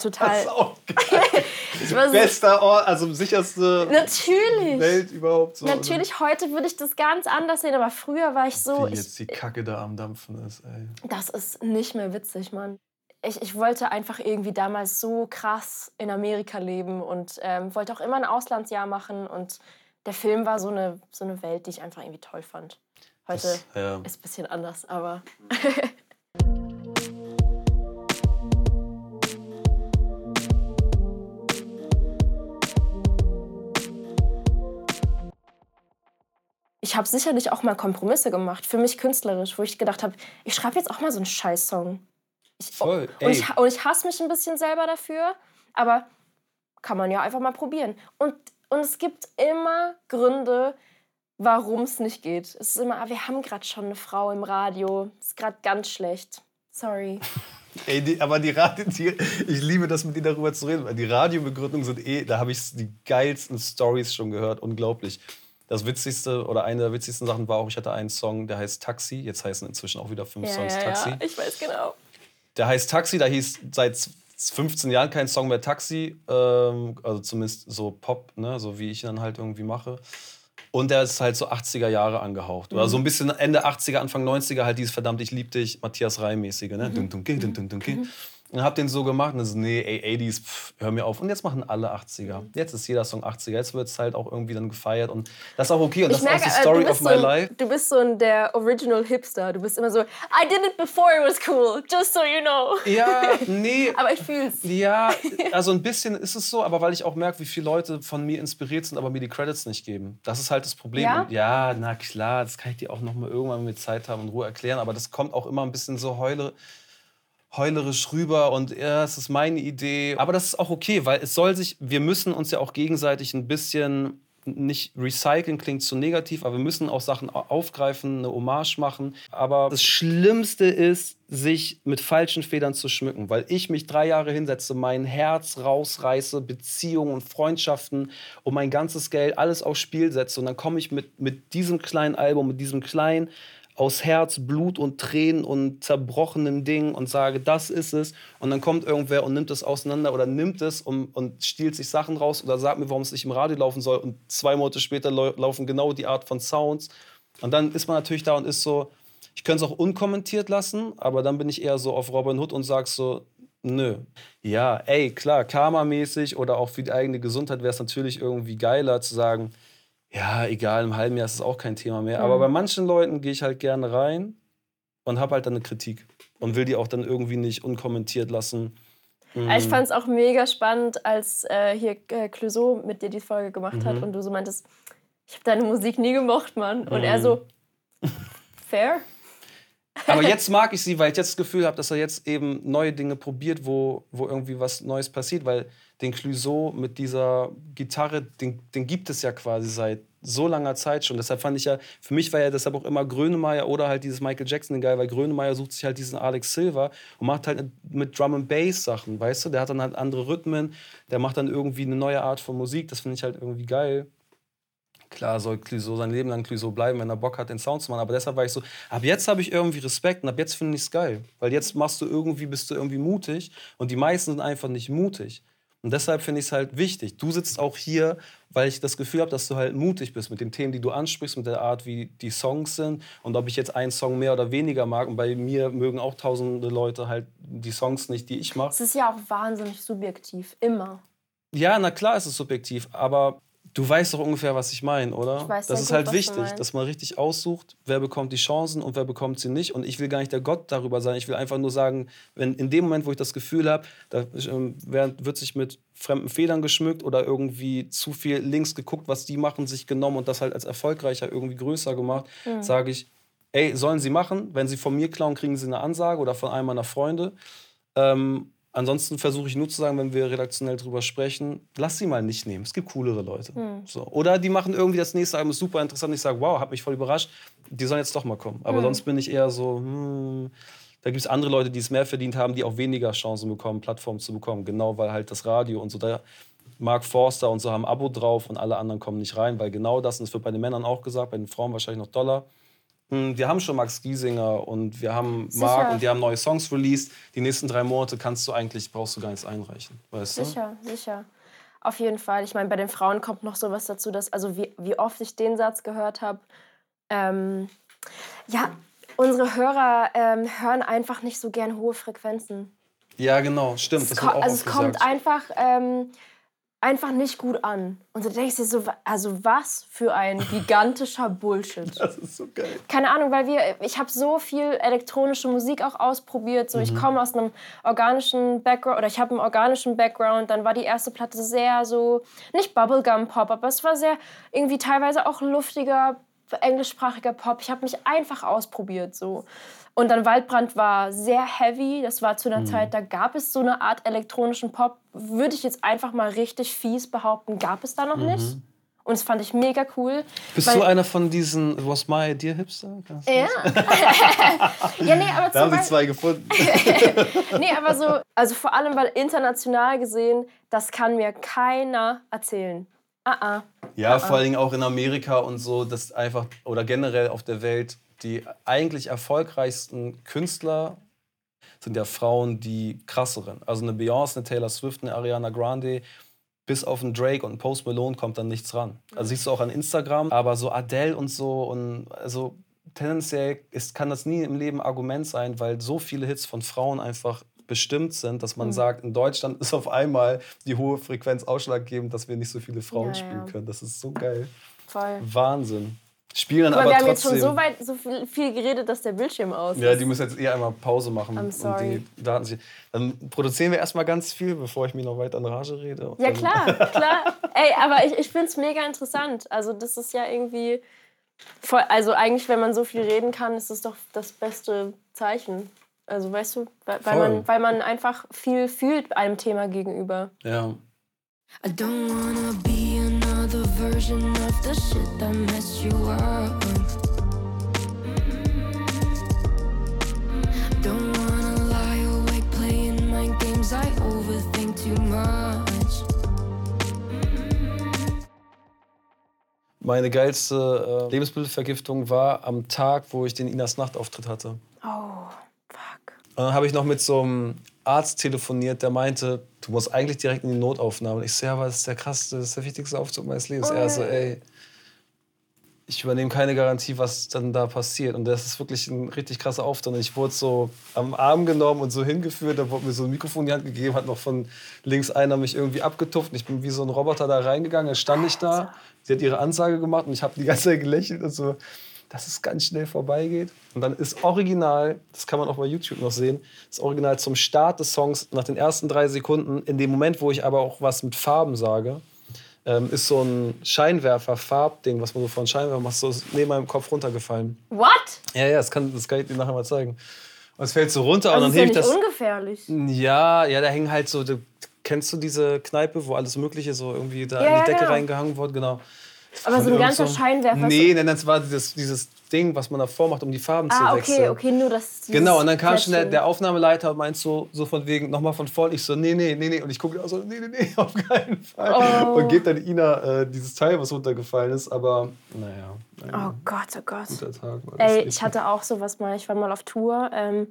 Speaker 2: total. Das ist [laughs]
Speaker 1: Bester Ort, also sicherste
Speaker 2: natürlich,
Speaker 1: Welt überhaupt. So,
Speaker 2: natürlich, oder? heute würde ich das ganz anders sehen, aber früher war ich so.
Speaker 1: Wie jetzt die Kacke da am Dampfen ist, ey.
Speaker 2: Das ist nicht mehr witzig, Mann. Ich, ich wollte einfach irgendwie damals so krass in Amerika leben und ähm, wollte auch immer ein Auslandsjahr machen und der Film war so eine, so eine Welt, die ich einfach irgendwie toll fand. Heute das, ja. ist ein bisschen anders, aber. [laughs] ich habe sicherlich auch mal Kompromisse gemacht, für mich künstlerisch, wo ich gedacht habe, ich schreibe jetzt auch mal so einen Scheiß-Song. Voll, ey. Und ich, und ich hasse mich ein bisschen selber dafür, aber kann man ja einfach mal probieren. Und, und es gibt immer Gründe, warum es nicht geht. Es ist immer, ah, wir haben gerade schon eine Frau im Radio, ist gerade ganz schlecht. Sorry. [laughs]
Speaker 1: Ey, die, aber die Radio, die, ich liebe das, mit dir darüber zu reden, weil die Radiobegründungen sind eh, da habe ich die geilsten Stories schon gehört, unglaublich. Das witzigste oder eine der witzigsten Sachen war auch, ich hatte einen Song, der heißt Taxi. Jetzt heißen inzwischen auch wieder fünf
Speaker 2: ja,
Speaker 1: Songs
Speaker 2: ja,
Speaker 1: Taxi.
Speaker 2: Ja, ich weiß genau.
Speaker 1: Der heißt Taxi, da hieß seit 15 Jahren kein Song mehr Taxi. Ähm, also zumindest so Pop, ne? so wie ich ihn dann halt irgendwie mache. Und der ist halt so 80er Jahre angehaucht. Mhm. Oder so ein bisschen Ende 80er, Anfang 90er, halt dieses verdammt, ich lieb dich, Matthias Reim-mäßige. Ne? Mhm. Dun, dun, dun, dun, dun, dun, und hab den so gemacht und so, nee, ey, 80s, pff, hör mir auf. Und jetzt machen alle 80er. Jetzt ist jeder Song 80er. Jetzt wird es halt auch irgendwie dann gefeiert. Und das ist auch okay. Und das merke, ist auch die Story of my
Speaker 2: so,
Speaker 1: life.
Speaker 2: Du bist so ein der Original Hipster. Du bist immer so, I did it before it was cool, just so you know.
Speaker 1: Ja, [laughs] nee.
Speaker 2: aber ich fühl's.
Speaker 1: Ja, [laughs] also ein bisschen ist es so, aber weil ich auch merke, wie viele Leute von mir inspiriert sind, aber mir die Credits nicht geben. Das ist halt das Problem. Ja, und ja na klar, das kann ich dir auch noch mal irgendwann mit Zeit haben und Ruhe erklären. Aber das kommt auch immer ein bisschen so heule heulerisch rüber und ja, es ist meine Idee. Aber das ist auch okay, weil es soll sich, wir müssen uns ja auch gegenseitig ein bisschen nicht recyceln klingt zu negativ, aber wir müssen auch Sachen aufgreifen, eine Hommage machen. Aber das Schlimmste ist, sich mit falschen Federn zu schmücken, weil ich mich drei Jahre hinsetze, mein Herz rausreiße, Beziehungen und Freundschaften und mein ganzes Geld alles aufs Spiel setze und dann komme ich mit, mit diesem kleinen Album, mit diesem kleinen aus Herz, Blut und Tränen und zerbrochenen Dingen und sage, das ist es. Und dann kommt irgendwer und nimmt es auseinander oder nimmt es und, und stiehlt sich Sachen raus oder sagt mir, warum es nicht im Radio laufen soll. Und zwei Monate später laufen genau die Art von Sounds. Und dann ist man natürlich da und ist so, ich könnte es auch unkommentiert lassen, aber dann bin ich eher so auf Robin Hood und sag so, nö. Ja, ey, klar, karmamäßig oder auch für die eigene Gesundheit wäre es natürlich irgendwie geiler zu sagen, ja, egal, im halben Jahr ist es auch kein Thema mehr. Mhm. Aber bei manchen Leuten gehe ich halt gerne rein und habe halt dann eine Kritik und will die auch dann irgendwie nicht unkommentiert lassen.
Speaker 2: Mhm. Ich fand es auch mega spannend, als äh, hier äh, Clouseau mit dir die Folge gemacht mhm. hat und du so meintest, ich habe deine Musik nie gemocht, Mann. Und er so, [laughs] fair.
Speaker 1: Aber [laughs] jetzt mag ich sie, weil ich jetzt das Gefühl habe, dass er jetzt eben neue Dinge probiert, wo, wo irgendwie was Neues passiert. Weil den Clouseau mit dieser Gitarre, den, den gibt es ja quasi seit so langer Zeit schon. Deshalb fand ich ja, für mich war ja deshalb auch immer Grönemeyer oder halt dieses Michael Jackson geil, weil Grönemeyer sucht sich halt diesen Alex Silver und macht halt mit Drum and Bass Sachen, weißt du? Der hat dann halt andere Rhythmen, der macht dann irgendwie eine neue Art von Musik, das finde ich halt irgendwie geil. Klar soll Clouseau sein Leben lang Clouseau bleiben, wenn er Bock hat, den Sound zu machen. Aber deshalb war ich so, ab jetzt habe ich irgendwie Respekt und ab jetzt finde ich es geil. Weil jetzt machst du irgendwie, bist du irgendwie mutig und die meisten sind einfach nicht mutig. Und deshalb finde ich es halt wichtig. Du sitzt auch hier, weil ich das Gefühl habe, dass du halt mutig bist mit den Themen, die du ansprichst, mit der Art, wie die Songs sind. Und ob ich jetzt einen Song mehr oder weniger mag. Und bei mir mögen auch tausende Leute halt die Songs nicht, die ich mache.
Speaker 2: Es ist ja auch wahnsinnig subjektiv, immer.
Speaker 1: Ja, na klar ist es subjektiv. Aber Du weißt doch ungefähr, was ich meine, oder? Ich weiß das ist gut, halt wichtig, dass man richtig aussucht, wer bekommt die Chancen und wer bekommt sie nicht. Und ich will gar nicht der Gott darüber sein. Ich will einfach nur sagen, wenn in dem Moment, wo ich das Gefühl habe, da ähm, wird sich mit fremden Federn geschmückt oder irgendwie zu viel links geguckt, was die machen, sich genommen und das halt als erfolgreicher irgendwie größer gemacht, mhm. sage ich, ey, sollen sie machen. Wenn sie von mir klauen, kriegen sie eine Ansage oder von einem meiner Freunde. Ähm, Ansonsten versuche ich nur zu sagen, wenn wir redaktionell drüber sprechen, lass sie mal nicht nehmen. Es gibt coolere Leute. Mhm. So. Oder die machen irgendwie das nächste Album super interessant. Ich sage, wow, hat mich voll überrascht. Die sollen jetzt doch mal kommen. Aber mhm. sonst bin ich eher so, hm, da gibt es andere Leute, die es mehr verdient haben, die auch weniger Chancen bekommen, Plattformen zu bekommen. Genau, weil halt das Radio und so, da Mark Forster und so haben ein Abo drauf und alle anderen kommen nicht rein, weil genau das, und das wird bei den Männern auch gesagt, bei den Frauen wahrscheinlich noch Dollar hm, wir haben schon Max Giesinger und wir haben Sicher. Mark und die haben neue Songs released. Die nächsten drei Monate kannst du eigentlich, brauchst du gar nichts einreichen. Weißt
Speaker 2: sicher, du? sicher. Auf jeden Fall. Ich meine, bei den Frauen kommt noch sowas dazu, dass, also wie, wie oft ich den Satz gehört habe, ähm, ja, unsere Hörer ähm, hören einfach nicht so gern hohe Frequenzen.
Speaker 1: Ja, genau, stimmt.
Speaker 2: Das also es kommt einfach, ähm, einfach nicht gut an. Und du denkst dir so, also was für ein [laughs] gigantischer Bullshit.
Speaker 1: Das ist so geil.
Speaker 2: Keine Ahnung, weil wir, ich habe so viel elektronische Musik auch ausprobiert. So, mhm. ich komme aus einem organischen Background oder ich habe einen organischen Background. Dann war die erste Platte sehr so, nicht Bubblegum Pop, aber es war sehr irgendwie teilweise auch luftiger, englischsprachiger Pop. Ich habe mich einfach ausprobiert so. Und dann Waldbrand war sehr heavy. Das war zu einer mhm. Zeit, da gab es so eine Art elektronischen Pop. Würde ich jetzt einfach mal richtig fies behaupten, gab es da noch mhm. nicht. Und das fand ich mega cool.
Speaker 1: Bist du einer von diesen Was My Idea Hipster?
Speaker 2: Ja. [laughs] ja, nee, aber
Speaker 1: Da haben sie zwei gefunden. [laughs]
Speaker 2: nee, aber so, also vor allem, weil international gesehen, das kann mir keiner erzählen. Ah, ah.
Speaker 1: Ja, ah, vor allem auch in Amerika und so, das einfach, oder generell auf der Welt, die eigentlich erfolgreichsten Künstler sind ja Frauen, die krasseren. Also eine Beyoncé, eine Taylor Swift, eine Ariana Grande, bis auf einen Drake und einen Post Malone kommt dann nichts ran. Also siehst du auch an Instagram, aber so Adele und so und also tendenziell ist, kann das nie im Leben Argument sein, weil so viele Hits von Frauen einfach bestimmt sind, dass man mhm. sagt, in Deutschland ist auf einmal die hohe Frequenz ausschlaggebend, dass wir nicht so viele Frauen ja, spielen ja. können. Das ist so geil.
Speaker 2: Voll.
Speaker 1: Wahnsinn spielen dann aber,
Speaker 2: aber wir
Speaker 1: haben
Speaker 2: trotzdem. jetzt schon so weit so viel, viel, geredet, dass der Bildschirm aus ist.
Speaker 1: Ja, die müssen jetzt eher einmal Pause machen.
Speaker 2: I'm sorry.
Speaker 1: Und die Daten dann produzieren wir erstmal ganz viel, bevor ich mir noch weiter an Rage rede.
Speaker 2: Ja, klar, [laughs] klar. Ey, aber ich, ich finde es mega interessant. Also, das ist ja irgendwie. Voll, also, eigentlich, wenn man so viel reden kann, ist das doch das beste Zeichen. Also, weißt du, weil, weil man, weil man einfach viel fühlt einem Thema gegenüber.
Speaker 1: Ja.
Speaker 3: I don't wanna be another version of the shit that messed you up. Don't wanna lie awake playing mind games. I overthink too much. Meine geilste äh, Lebensmittelvergiftung war am Tag, wo ich den Inas Nachtauftritt hatte.
Speaker 2: Oh, fuck.
Speaker 1: Und dann habe ich noch mit so einem Arzt telefoniert, der meinte, du musst eigentlich direkt in die Notaufnahme. Und ich so, ja, aber das ist der krasseste, das ist der wichtigste Aufzug meines Lebens. Oh. Er so, ey, ich übernehme keine Garantie, was dann da passiert. Und das ist wirklich ein richtig krasser Auftritt. Und ich wurde so am Arm genommen und so hingeführt. Da wurde mir so ein Mikrofon in die Hand gegeben, hat noch von links einer mich irgendwie abgetupft. Und ich bin wie so ein Roboter da reingegangen. Dann stand ich da, sie hat ihre Ansage gemacht und ich habe die ganze Zeit gelächelt und so dass es ganz schnell vorbeigeht. Und dann ist original, das kann man auch bei YouTube noch sehen, das Original zum Start des Songs nach den ersten drei Sekunden, in dem Moment, wo ich aber auch was mit Farben sage, ähm, ist so ein Scheinwerfer-Farbding, was man so von Scheinwerfer macht, so neben meinem Kopf runtergefallen.
Speaker 2: What?
Speaker 1: Ja, ja, das kann, das kann ich dir nachher mal zeigen. Und es fällt so runter
Speaker 2: also
Speaker 1: und dann hebe
Speaker 2: ich
Speaker 1: das.
Speaker 2: ungefährlich.
Speaker 1: Ja, ja, da hängen halt so. Kennst du diese Kneipe, wo alles Mögliche so irgendwie da ja, in die Decke ja. reingehangen wurde? Genau.
Speaker 2: Aber so ein ganzer so, Scheinwerfer?
Speaker 1: Nee, nein, das war dieses, dieses Ding, was man davor macht, um die Farben ah, zu wechseln.
Speaker 2: Ah, okay, okay, nur das.
Speaker 1: Genau, und dann kam schon der, der Aufnahmeleiter und meint so, so von wegen, nochmal von vorne. Ich so, nee, nee, nee, nee. Und ich gucke auch so, nee, nee, nee, [laughs] auf keinen Fall. Oh. Und gibt dann Ina äh, dieses Teil, was runtergefallen ist. Aber, naja.
Speaker 2: Oh Gott, oh Gott. Guter Tag. Ey, ich hatte auch sowas mal. Ich war mal auf Tour ähm,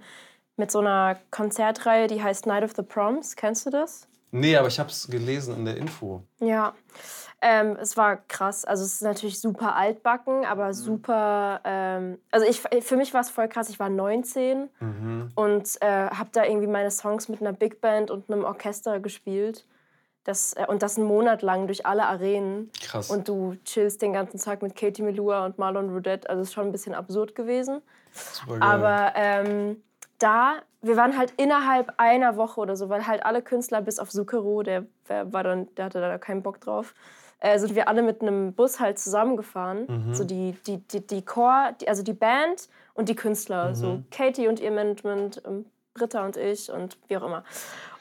Speaker 2: mit so einer Konzertreihe, die heißt Night of the Proms. Kennst du das?
Speaker 1: Nee, aber ich habe es gelesen in der Info.
Speaker 2: Ja. Ähm, es war krass. Also es ist natürlich super altbacken, aber mhm. super. Ähm, also ich, für mich war es voll krass. Ich war 19 mhm. und äh, habe da irgendwie meine Songs mit einer Big Band und einem Orchester gespielt. Das, äh, und das einen Monat lang durch alle Arenen. Krass. Und du chillst den ganzen Tag mit Katie Melua und Marlon Rudette. Also es ist schon ein bisschen absurd gewesen. Aber ähm, da, wir waren halt innerhalb einer Woche oder so, weil halt alle Künstler bis auf der, der, war dann, der hatte da keinen Bock drauf, äh, sind wir alle mit einem Bus halt zusammengefahren. Mhm. So die, die, die, die Chor, die, also die Band und die Künstler. Mhm. So Katie und ihr Management, ähm, Britta und ich und wie auch immer.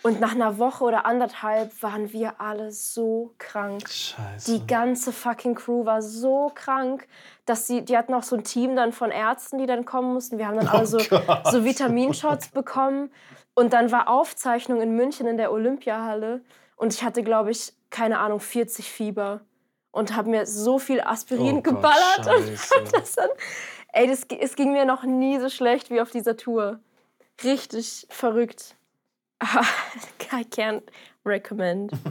Speaker 2: Und nach einer Woche oder anderthalb waren wir alle so krank. Scheiße. Die ganze fucking Crew war so krank, dass sie, die hatten auch so ein Team dann von Ärzten, die dann kommen mussten. Wir haben dann oh alle so, so Vitaminshots bekommen. Und dann war Aufzeichnung in München in der Olympiahalle. Und ich hatte, glaube ich, keine Ahnung, 40 Fieber. Und habe mir so viel Aspirin oh geballert. Gott, [laughs] und das dann, ey, das, es ging mir noch nie so schlecht wie auf dieser Tour. Richtig verrückt. [laughs] I can't recommend. [laughs]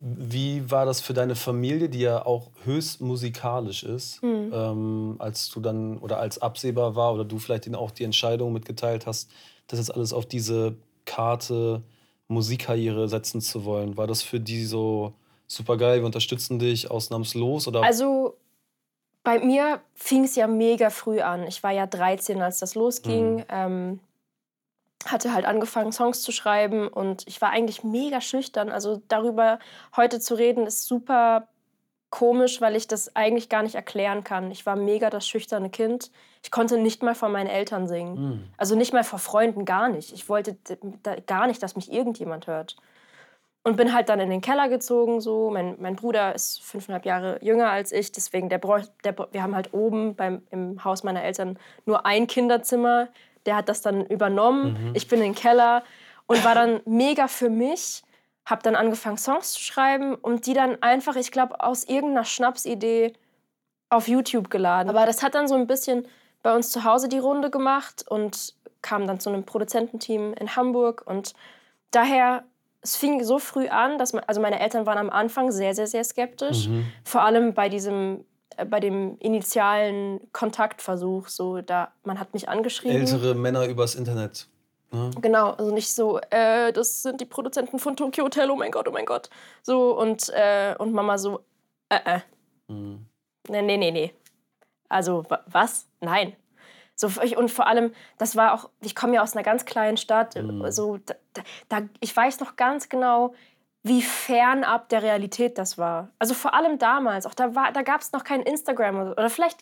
Speaker 1: Wie war das für deine Familie, die ja auch höchst musikalisch ist, mhm. ähm, als du dann oder als absehbar war oder du vielleicht ihnen auch die Entscheidung mitgeteilt hast, das jetzt alles auf diese Karte Musikkarriere setzen zu wollen? War das für die so super geil, wir unterstützen dich ausnahmslos? Oder?
Speaker 2: Also bei mir fing es ja mega früh an. Ich war ja 13, als das losging. Mhm. Ähm, hatte halt angefangen, Songs zu schreiben und ich war eigentlich mega schüchtern. Also darüber heute zu reden, ist super komisch, weil ich das eigentlich gar nicht erklären kann. Ich war mega das schüchterne Kind. Ich konnte nicht mal vor meinen Eltern singen. Mhm. Also nicht mal vor Freunden, gar nicht. Ich wollte gar nicht, dass mich irgendjemand hört. Und bin halt dann in den Keller gezogen. So. Mein, mein Bruder ist fünfeinhalb Jahre jünger als ich, deswegen der, der wir haben halt oben beim, im Haus meiner Eltern nur ein Kinderzimmer der hat das dann übernommen. Mhm. Ich bin in den Keller und war dann mega für mich. Habe dann angefangen, Songs zu schreiben und die dann einfach, ich glaube, aus irgendeiner Schnapsidee auf YouTube geladen. Aber das hat dann so ein bisschen bei uns zu Hause die Runde gemacht und kam dann zu einem Produzententeam in Hamburg. Und daher, es fing so früh an, dass man, also meine Eltern waren am Anfang sehr, sehr, sehr skeptisch. Mhm. Vor allem bei diesem äh, bei dem initialen Kontaktversuch, so da man hat mich angeschrieben.
Speaker 1: Ältere Männer übers Internet.
Speaker 2: Ne? Genau, also nicht so, äh, das sind die Produzenten von Tokyo Hotel, oh mein Gott, oh mein Gott. So und, äh, und Mama so, äh, äh. Mhm. Nee, nee, nee, nee. Also, was? Nein. So, und vor allem, das war auch, ich komme ja aus einer ganz kleinen Stadt, mhm. so, da, da, ich weiß noch ganz genau, wie fernab der Realität das war. Also vor allem damals, auch da, da gab es noch kein Instagram oder, oder vielleicht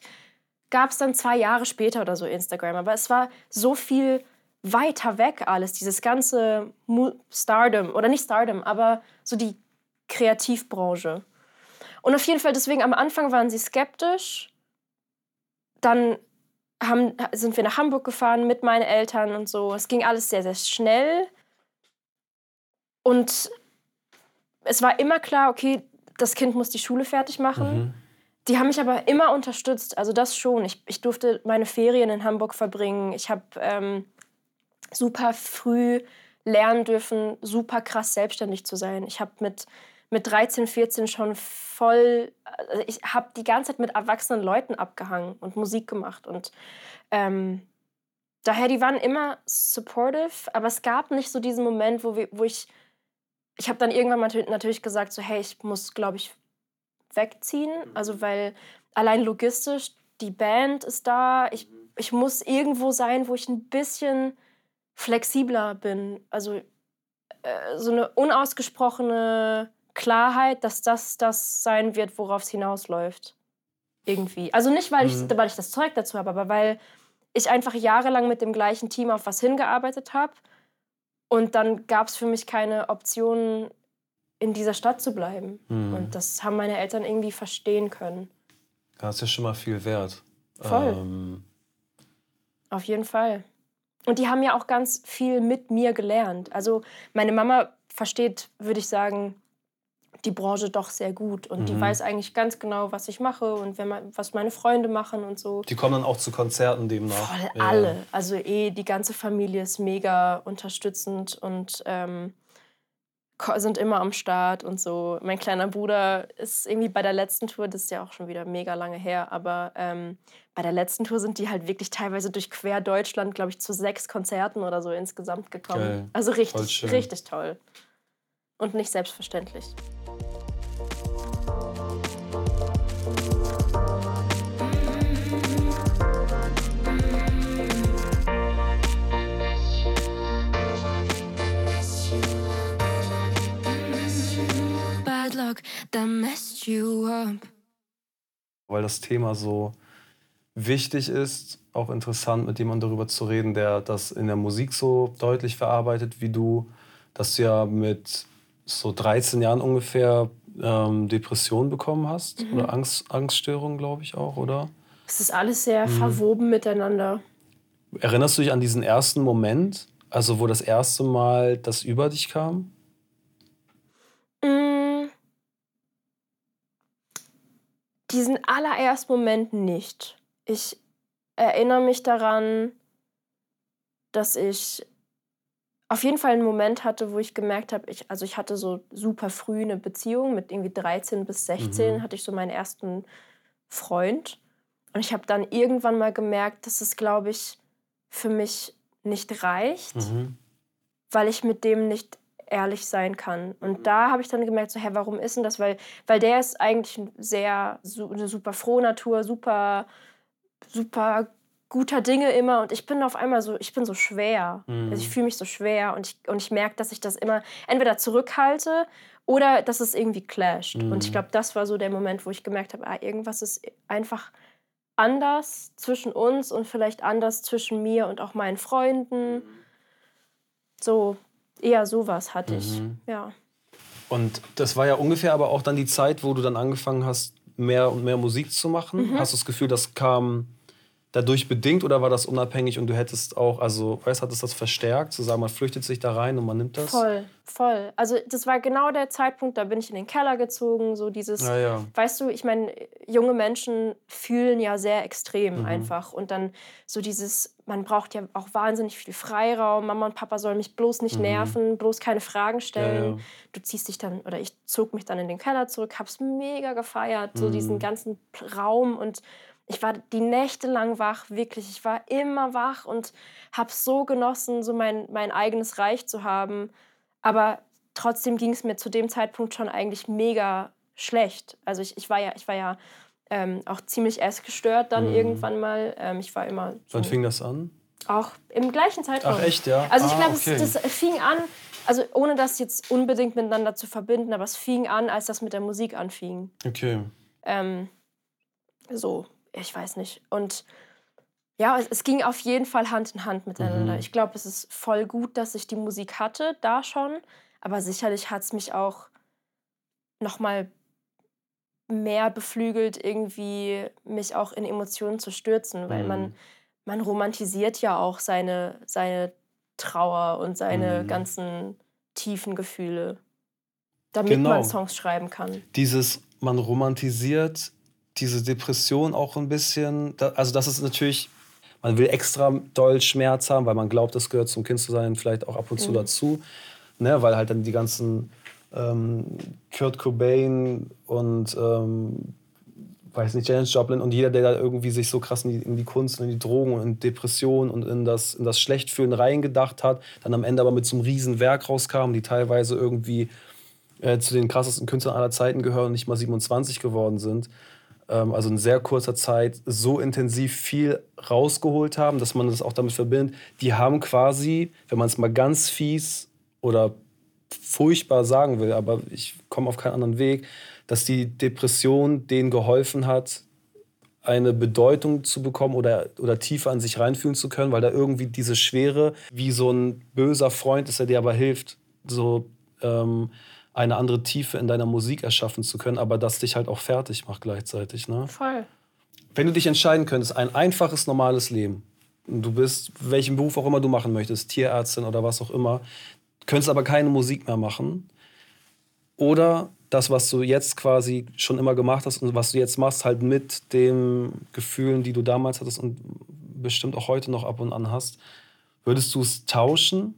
Speaker 2: gab es dann zwei Jahre später oder so Instagram, aber es war so viel weiter weg alles, dieses ganze Stardom oder nicht Stardom, aber so die Kreativbranche. Und auf jeden Fall deswegen am Anfang waren sie skeptisch. Dann haben, sind wir nach Hamburg gefahren mit meinen Eltern und so. Es ging alles sehr, sehr schnell. Und es war immer klar, okay, das Kind muss die Schule fertig machen. Mhm. Die haben mich aber immer unterstützt, also das schon. Ich, ich durfte meine Ferien in Hamburg verbringen. Ich habe ähm, super früh lernen dürfen, super krass selbstständig zu sein. Ich habe mit, mit 13, 14 schon voll, also ich habe die ganze Zeit mit erwachsenen Leuten abgehangen und Musik gemacht. Und ähm, daher, die waren immer supportive, aber es gab nicht so diesen Moment, wo, wir, wo ich ich habe dann irgendwann mal natürlich gesagt, so hey, ich muss, glaube ich, wegziehen. Mhm. Also weil allein logistisch, die Band ist da, ich, mhm. ich muss irgendwo sein, wo ich ein bisschen flexibler bin. Also äh, so eine unausgesprochene Klarheit, dass das das sein wird, worauf es hinausläuft. Irgendwie. Also nicht, weil ich, mhm. weil ich das Zeug dazu habe, aber weil ich einfach jahrelang mit dem gleichen Team auf was hingearbeitet habe und dann gab es für mich keine Option, in dieser Stadt zu bleiben. Mhm. Und das haben meine Eltern irgendwie verstehen können.
Speaker 1: Das ist ja schon mal viel wert.
Speaker 2: Voll. Ähm. Auf jeden Fall. Und die haben ja auch ganz viel mit mir gelernt. Also meine Mama versteht, würde ich sagen, die Branche doch sehr gut und mhm. die weiß eigentlich ganz genau, was ich mache und man, was meine Freunde machen und so.
Speaker 1: Die kommen dann auch zu Konzerten demnach.
Speaker 2: Voll ja. alle. Also eh, die ganze Familie ist mega unterstützend und ähm, sind immer am Start und so. Mein kleiner Bruder ist irgendwie bei der letzten Tour, das ist ja auch schon wieder mega lange her, aber ähm, bei der letzten Tour sind die halt wirklich teilweise durch quer Deutschland, glaube ich, zu sechs Konzerten oder so insgesamt gekommen. Geil. Also richtig, richtig toll. Und nicht selbstverständlich.
Speaker 1: Bad luck that messed you up. Weil das Thema so wichtig ist, auch interessant, mit jemandem darüber zu reden, der das in der Musik so deutlich verarbeitet wie du, dass du ja mit so 13 Jahren ungefähr ähm, Depressionen bekommen hast mhm. oder Angst, Angststörungen, glaube ich auch, oder?
Speaker 2: Es ist alles sehr mhm. verwoben miteinander.
Speaker 1: Erinnerst du dich an diesen ersten Moment, also wo das erste Mal das über dich kam?
Speaker 2: Mm. Diesen allerersten Moment nicht. Ich erinnere mich daran, dass ich auf jeden Fall einen Moment hatte, wo ich gemerkt habe, ich, also ich hatte so super früh eine Beziehung mit irgendwie 13 bis 16 mhm. hatte ich so meinen ersten Freund. Und ich habe dann irgendwann mal gemerkt, dass es, glaube ich, für mich nicht reicht, mhm. weil ich mit dem nicht ehrlich sein kann. Und mhm. da habe ich dann gemerkt, so, hä, warum ist denn das? Weil, weil der ist eigentlich sehr, eine super frohe Natur, super, super guter Dinge immer und ich bin auf einmal so, ich bin so schwer. Mhm. Also ich mhm. fühle mich so schwer und ich, und ich merke, dass ich das immer entweder zurückhalte oder dass es irgendwie clasht. Mhm. Und ich mhm. glaube, das war so der Moment, wo ich gemerkt habe, ah, irgendwas ist einfach anders zwischen uns und vielleicht anders zwischen mir und auch meinen Freunden. So, eher sowas hatte ich, mhm. ja.
Speaker 1: Und das war ja ungefähr aber auch dann die Zeit, wo du dann angefangen hast, mehr und mehr Musik zu machen. Mhm. Hast du das Gefühl, das kam dadurch bedingt oder war das unabhängig und du hättest auch, also, weißt hat es das verstärkt, zu sagen, man flüchtet sich da rein und man nimmt das?
Speaker 2: Voll, voll. Also, das war genau der Zeitpunkt, da bin ich in den Keller gezogen, so dieses, ja, ja. weißt du, ich meine, junge Menschen fühlen ja sehr extrem mhm. einfach und dann so dieses, man braucht ja auch wahnsinnig viel Freiraum, Mama und Papa sollen mich bloß nicht mhm. nerven, bloß keine Fragen stellen. Ja, du ziehst dich dann, oder ich zog mich dann in den Keller zurück, hab's mega gefeiert, mhm. so diesen ganzen Raum und ich war die Nächte lang wach, wirklich. Ich war immer wach und habe so genossen, so mein, mein eigenes Reich zu haben. Aber trotzdem ging es mir zu dem Zeitpunkt schon eigentlich mega schlecht. Also ich, ich war ja, ich war ja ähm, auch ziemlich essgestört dann mhm. irgendwann mal. Ähm, ich war immer.
Speaker 1: So Wann fing das an?
Speaker 2: Auch im gleichen Zeitraum.
Speaker 1: Ach echt, ja?
Speaker 2: Also ich ah, glaube, okay. das fing an, also ohne das jetzt unbedingt miteinander zu verbinden, aber es fing an, als das mit der Musik anfing.
Speaker 1: Okay.
Speaker 2: Ähm, so, ich weiß nicht. Und ja, es, es, ging auf jeden Fall Hand in Hand miteinander. Mhm. Ich glaube, es ist voll gut, dass ich die Musik hatte, da schon. Aber sicherlich hat es mich auch noch mal mehr beflügelt, irgendwie mich auch in Emotionen zu stürzen, weil mhm. man, man romantisiert ja auch seine, seine Trauer und seine mhm. ganzen tiefen Gefühle, damit genau. man Songs schreiben kann.
Speaker 1: Dieses, man romantisiert diese Depression auch ein bisschen, also das ist natürlich, man will extra doll Schmerz haben, weil man glaubt, das gehört zum Kind zu sein, vielleicht auch ab und zu mhm. dazu, ne, weil halt dann die ganzen ähm, Kurt Cobain und ähm, weiß nicht, Janis Joplin und jeder, der da irgendwie sich so krass in die, in die Kunst und in die Drogen und in Depression und in das, in das Schlechtfühlen reingedacht hat, dann am Ende aber mit so einem riesen Werk rauskam, die teilweise irgendwie äh, zu den krassesten Künstlern aller Zeiten gehören und nicht mal 27 geworden sind. Ähm, also in sehr kurzer Zeit, so intensiv viel rausgeholt haben, dass man das auch damit verbindet. Die haben quasi, wenn man es mal ganz fies oder furchtbar sagen will, aber ich komme auf keinen anderen Weg, dass die Depression denen geholfen hat, eine Bedeutung zu bekommen oder, oder tiefer an sich reinfühlen zu können, weil da irgendwie diese Schwere, wie so ein böser Freund ist, der dir aber hilft, so ähm, eine andere Tiefe in deiner Musik erschaffen zu können, aber das dich halt auch fertig macht gleichzeitig. Ne?
Speaker 2: Voll.
Speaker 1: Wenn du dich entscheiden könntest, ein einfaches, normales Leben, du bist, welchen Beruf auch immer du machen möchtest, Tierärztin oder was auch immer, könntest aber keine Musik mehr machen. Oder das, was du jetzt quasi schon immer gemacht hast und was du jetzt machst, halt mit den Gefühlen, die du damals hattest und bestimmt auch heute noch ab und an hast, würdest du es tauschen?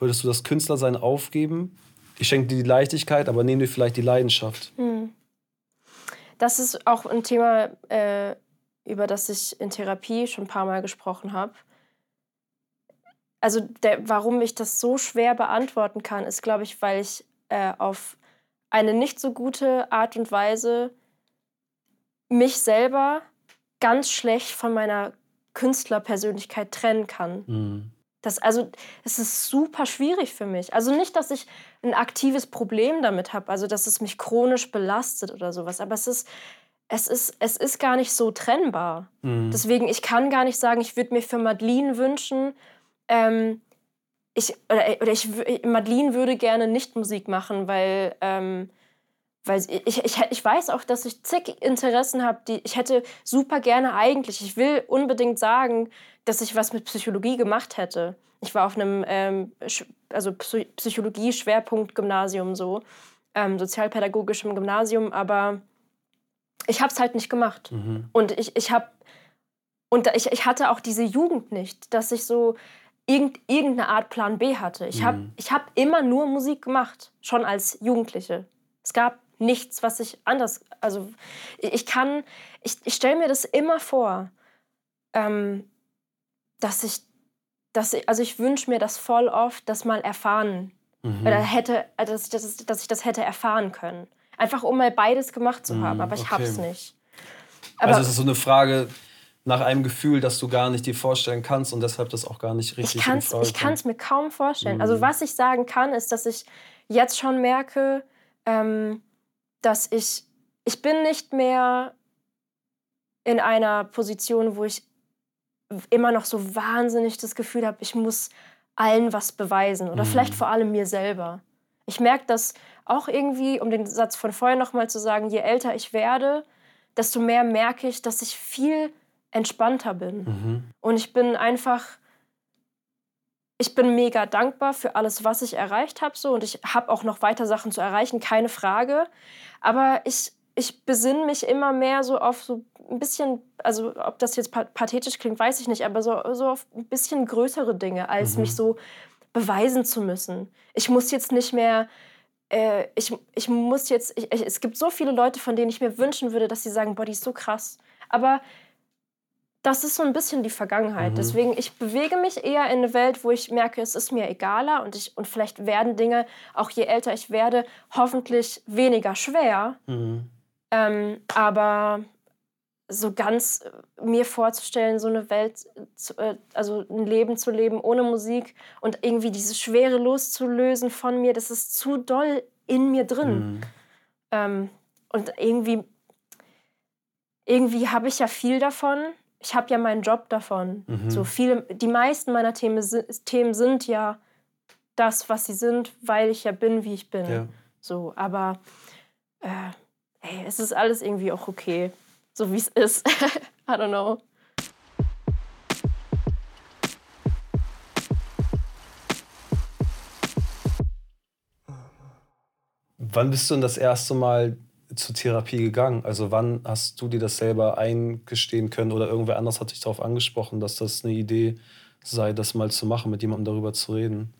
Speaker 1: Würdest du das Künstlersein aufgeben? Ich schenke dir die Leichtigkeit, aber nehme dir vielleicht die Leidenschaft. Hm.
Speaker 2: Das ist auch ein Thema, äh, über das ich in Therapie schon ein paar Mal gesprochen habe. Also der, warum ich das so schwer beantworten kann, ist, glaube ich, weil ich äh, auf eine nicht so gute Art und Weise mich selber ganz schlecht von meiner Künstlerpersönlichkeit trennen kann. Mhm. Das, also, es ist super schwierig für mich. Also nicht, dass ich ein aktives Problem damit habe, also dass es mich chronisch belastet oder sowas, aber es ist, es ist, es ist gar nicht so trennbar. Mhm. Deswegen, ich kann gar nicht sagen, ich würde mir für Madeline wünschen, ähm, ich, oder, oder ich, Madeline würde gerne nicht Musik machen, weil ähm, weil ich, ich, ich weiß auch, dass ich zig Interessen habe, die ich hätte super gerne eigentlich. Ich will unbedingt sagen, dass ich was mit Psychologie gemacht hätte. Ich war auf einem ähm, also Psychologie-Schwerpunkt-Gymnasium so, ähm, sozialpädagogischem Gymnasium, aber ich habe es halt nicht gemacht. Mhm. Und ich, ich habe und ich, ich hatte auch diese Jugend nicht, dass ich so irgend, irgendeine Art Plan B hatte. Ich habe mhm. hab immer nur Musik gemacht, schon als Jugendliche. Es gab nichts, was ich anders. Also ich kann, ich, ich stelle mir das immer vor, ähm, dass ich, dass ich, also ich wünsche mir das voll oft, das mal erfahren mhm. oder hätte, also dass, dass, dass ich das hätte erfahren können. Einfach um mal beides gemacht zu haben, mhm, aber ich okay. habe es nicht.
Speaker 1: Aber also es ist so eine Frage nach einem Gefühl, das du gar nicht dir vorstellen kannst und deshalb das auch gar nicht richtig
Speaker 2: ist. Ich kann es mir kaum vorstellen. Also mhm. Also was ich sagen kann, ist, dass ich jetzt schon merke, ähm, dass ich, ich bin nicht mehr in einer Position, wo ich immer noch so wahnsinnig das Gefühl habe, ich muss allen was beweisen oder mhm. vielleicht vor allem mir selber. Ich merke das auch irgendwie, um den Satz von vorher nochmal zu sagen, je älter ich werde, desto mehr merke ich, dass ich viel entspannter bin. Mhm. Und ich bin einfach ich bin mega dankbar für alles, was ich erreicht habe. So, und ich habe auch noch weiter Sachen zu erreichen, keine Frage. Aber ich, ich besinne mich immer mehr so auf so ein bisschen, also ob das jetzt pathetisch klingt, weiß ich nicht, aber so, so auf ein bisschen größere Dinge, als mhm. mich so beweisen zu müssen. Ich muss jetzt nicht mehr äh, ich, ich muss jetzt, ich, es gibt so viele Leute, von denen ich mir wünschen würde, dass sie sagen, boah, die ist so krass. Aber das ist so ein bisschen die Vergangenheit. Mhm. Deswegen, ich bewege mich eher in eine Welt, wo ich merke, es ist mir egaler und, ich, und vielleicht werden Dinge, auch je älter ich werde, hoffentlich weniger schwer. Mhm. Ähm, aber so ganz äh, mir vorzustellen, so eine Welt, zu, äh, also ein Leben zu leben ohne Musik und irgendwie diese Schwere loszulösen von mir, das ist zu doll in mir drin. Mhm. Ähm, und irgendwie, irgendwie habe ich ja viel davon ich habe ja meinen Job davon. Mhm. So viele, die meisten meiner Themen, Themen sind ja das, was sie sind, weil ich ja bin, wie ich bin. Ja. So, aber äh, hey, es ist alles irgendwie auch okay, so wie es ist. [laughs] I don't know.
Speaker 1: Wann bist du denn das erste Mal zur Therapie gegangen? Also wann hast du dir das selber eingestehen können oder irgendwer anders hat dich darauf angesprochen, dass das eine Idee sei, das mal zu machen, mit jemandem darüber zu reden?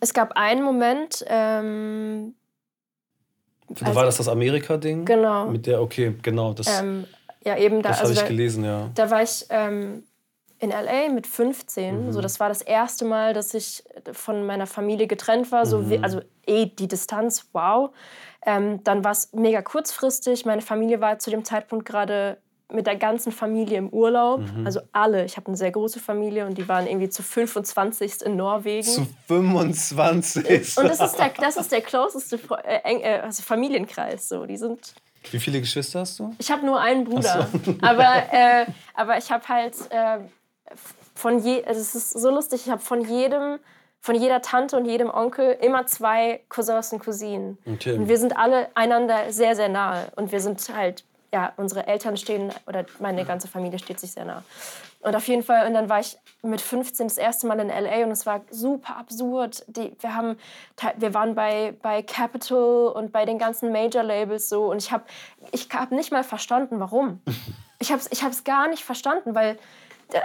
Speaker 2: Es gab einen Moment. Ähm,
Speaker 1: also, war das das Amerika-Ding?
Speaker 2: Genau.
Speaker 1: Mit der, okay, genau. Das,
Speaker 2: ähm, ja, eben da.
Speaker 1: Das also habe ich gelesen, ja.
Speaker 2: Da war ich ähm, in LA mit 15. Mhm. So, das war das erste Mal, dass ich von meiner Familie getrennt war. So mhm. wie, also eh die Distanz, wow. Ähm, dann war es mega kurzfristig. Meine Familie war zu dem Zeitpunkt gerade mit der ganzen Familie im Urlaub. Mhm. Also alle. Ich habe eine sehr große Familie und die waren irgendwie zu 25. in Norwegen.
Speaker 1: Zu 25.
Speaker 2: Und das ist der, das ist der closeste äh, äh, also Familienkreis. So. Die sind
Speaker 1: Wie viele Geschwister hast du?
Speaker 2: Ich habe nur einen Bruder. So. Aber, äh, aber ich habe halt äh, von je, also es ist so lustig, ich habe von jedem von jeder Tante und jedem Onkel immer zwei Cousins und Cousinen. Okay. Und wir sind alle einander sehr, sehr nahe. Und wir sind halt, ja, unsere Eltern stehen, oder meine ganze Familie steht sich sehr nah. Und auf jeden Fall, und dann war ich mit 15 das erste Mal in LA und es war super absurd. Die, wir, haben, wir waren bei, bei Capitol und bei den ganzen Major-Labels so und ich habe ich hab nicht mal verstanden, warum. [laughs] Ich habe es ich gar nicht verstanden, weil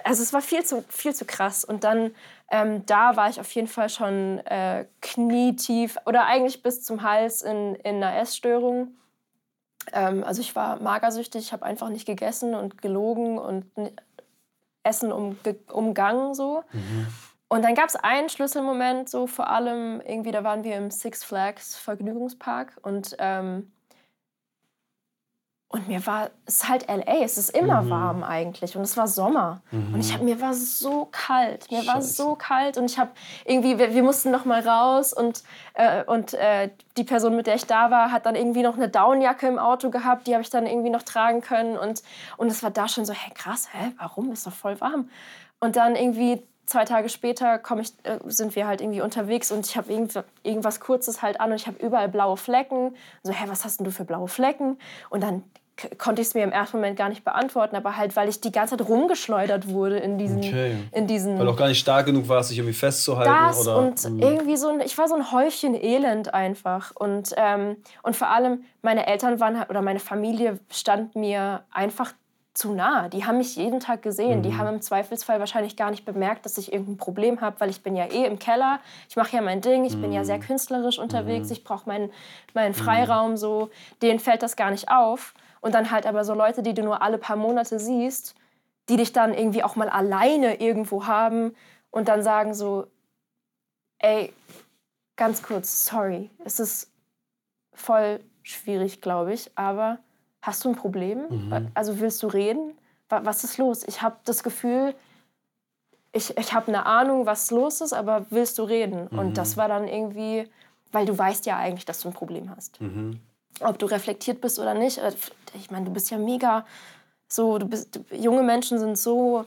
Speaker 2: also es war viel zu, viel zu krass. Und dann, ähm, da war ich auf jeden Fall schon äh, knietief oder eigentlich bis zum Hals in, in einer Essstörung. Ähm, also ich war magersüchtig, ich habe einfach nicht gegessen und gelogen und Essen um, umgangen so. Mhm. Und dann gab es einen Schlüsselmoment, so vor allem irgendwie, da waren wir im Six Flags Vergnügungspark und ähm, und mir war, es halt LA, es ist immer mhm. warm eigentlich und es war Sommer. Mhm. Und ich hab, mir war so kalt, mir Scheiße. war so kalt und ich habe irgendwie, wir, wir, mussten noch mal raus und, äh, und äh, die Person, mit der ich da war, hat dann irgendwie noch eine Downjacke im Auto gehabt, die habe ich dann irgendwie noch tragen können und, und es war da schon so, hä, krass, hä, warum, ist doch voll warm. Und dann irgendwie zwei Tage später ich, äh, sind wir halt irgendwie unterwegs und ich habe irgend, irgendwas Kurzes halt an und ich habe überall blaue Flecken. So, hä, was hast denn du für blaue Flecken? Und dann konnte ich es mir im ersten Moment gar nicht beantworten, aber halt, weil ich die ganze Zeit rumgeschleudert wurde in diesen, okay. in diesen
Speaker 1: weil auch gar nicht stark genug warst, sich irgendwie festzuhalten
Speaker 2: das oder und mh. irgendwie so ein, ich war so ein Häufchen Elend einfach und ähm, und vor allem meine Eltern waren halt, oder meine Familie stand mir einfach zu nah. Die haben mich jeden Tag gesehen. Mhm. Die haben im Zweifelsfall wahrscheinlich gar nicht bemerkt, dass ich irgendein Problem habe, weil ich bin ja eh im Keller. Ich mache ja mein Ding. Ich mhm. bin ja sehr mhm. künstlerisch unterwegs. Mhm. Ich brauche meinen, meinen mhm. Freiraum so. Denen fällt das gar nicht auf. Und dann halt aber so Leute, die du nur alle paar Monate siehst, die dich dann irgendwie auch mal alleine irgendwo haben und dann sagen so, ey, ganz kurz, sorry, es ist voll schwierig, glaube ich, aber hast du ein Problem? Mhm. Also willst du reden? Was ist los? Ich habe das Gefühl, ich, ich habe eine Ahnung, was los ist, aber willst du reden? Mhm. Und das war dann irgendwie, weil du weißt ja eigentlich, dass du ein Problem hast. Mhm ob du reflektiert bist oder nicht. Äh, ich meine, du bist ja mega so, du bist, junge Menschen sind so,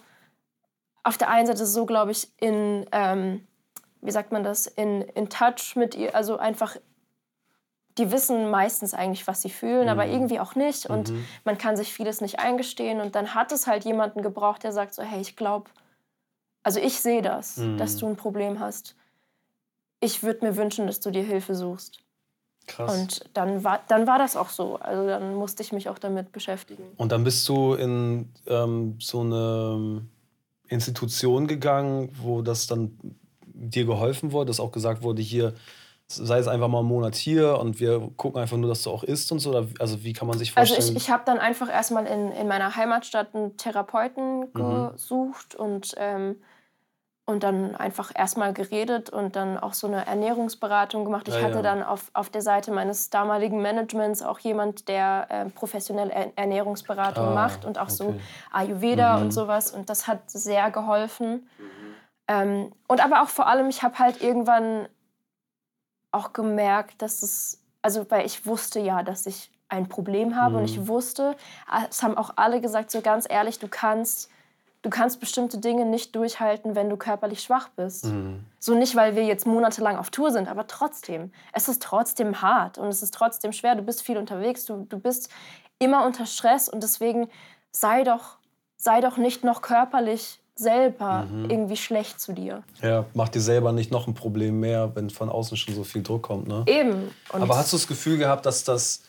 Speaker 2: auf der einen Seite so, glaube ich, in, ähm, wie sagt man das, in, in Touch mit ihr, also einfach, die wissen meistens eigentlich, was sie fühlen, mhm. aber irgendwie auch nicht und mhm. man kann sich vieles nicht eingestehen und dann hat es halt jemanden gebraucht, der sagt so, hey, ich glaube, also ich sehe das, mhm. dass du ein Problem hast. Ich würde mir wünschen, dass du dir Hilfe suchst. Krass. Und dann war, dann war das auch so. Also dann musste ich mich auch damit beschäftigen.
Speaker 1: Und dann bist du in ähm, so eine Institution gegangen, wo das dann dir geholfen wurde, dass auch gesagt wurde, hier sei es einfach mal einen Monat hier und wir gucken einfach nur, dass du auch isst und so? also wie kann man sich vorstellen?
Speaker 2: Also ich, ich habe dann einfach erstmal in, in meiner Heimatstadt einen Therapeuten mhm. gesucht und ähm, und dann einfach erstmal geredet und dann auch so eine Ernährungsberatung gemacht. Ich ja, hatte ja. dann auf, auf der Seite meines damaligen Managements auch jemand, der äh, professionelle Ernährungsberatung ah, macht und auch okay. so Ayurveda mhm. und sowas. Und das hat sehr geholfen. Mhm. Ähm, und aber auch vor allem, ich habe halt irgendwann auch gemerkt, dass es, also weil ich wusste ja, dass ich ein Problem habe mhm. und ich wusste, es haben auch alle gesagt, so ganz ehrlich, du kannst du kannst bestimmte Dinge nicht durchhalten, wenn du körperlich schwach bist. Mhm. So nicht, weil wir jetzt monatelang auf Tour sind, aber trotzdem. Es ist trotzdem hart und es ist trotzdem schwer. Du bist viel unterwegs, du, du bist immer unter Stress und deswegen sei doch, sei doch nicht noch körperlich selber mhm. irgendwie schlecht zu dir.
Speaker 1: Ja, mach dir selber nicht noch ein Problem mehr, wenn von außen schon so viel Druck kommt. Ne?
Speaker 2: Eben.
Speaker 1: Und aber hast du das Gefühl gehabt, dass das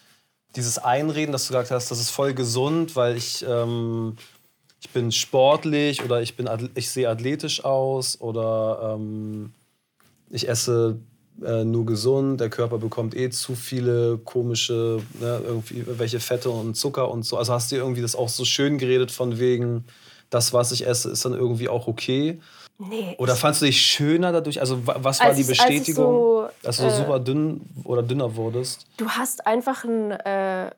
Speaker 1: dieses Einreden, dass du gesagt hast, das ist voll gesund, weil ich ähm, ich bin sportlich oder ich, bin, ich sehe athletisch aus oder ähm, ich esse äh, nur gesund, der Körper bekommt eh zu viele komische, ne, irgendwie welche Fette und Zucker und so. Also hast du irgendwie das auch so schön geredet von wegen, das, was ich esse, ist dann irgendwie auch okay. Nee. Oder fandst du dich schöner dadurch? Also was war die Bestätigung, so, dass du äh, super dünn oder dünner wurdest?
Speaker 2: Du hast einfach ein äh,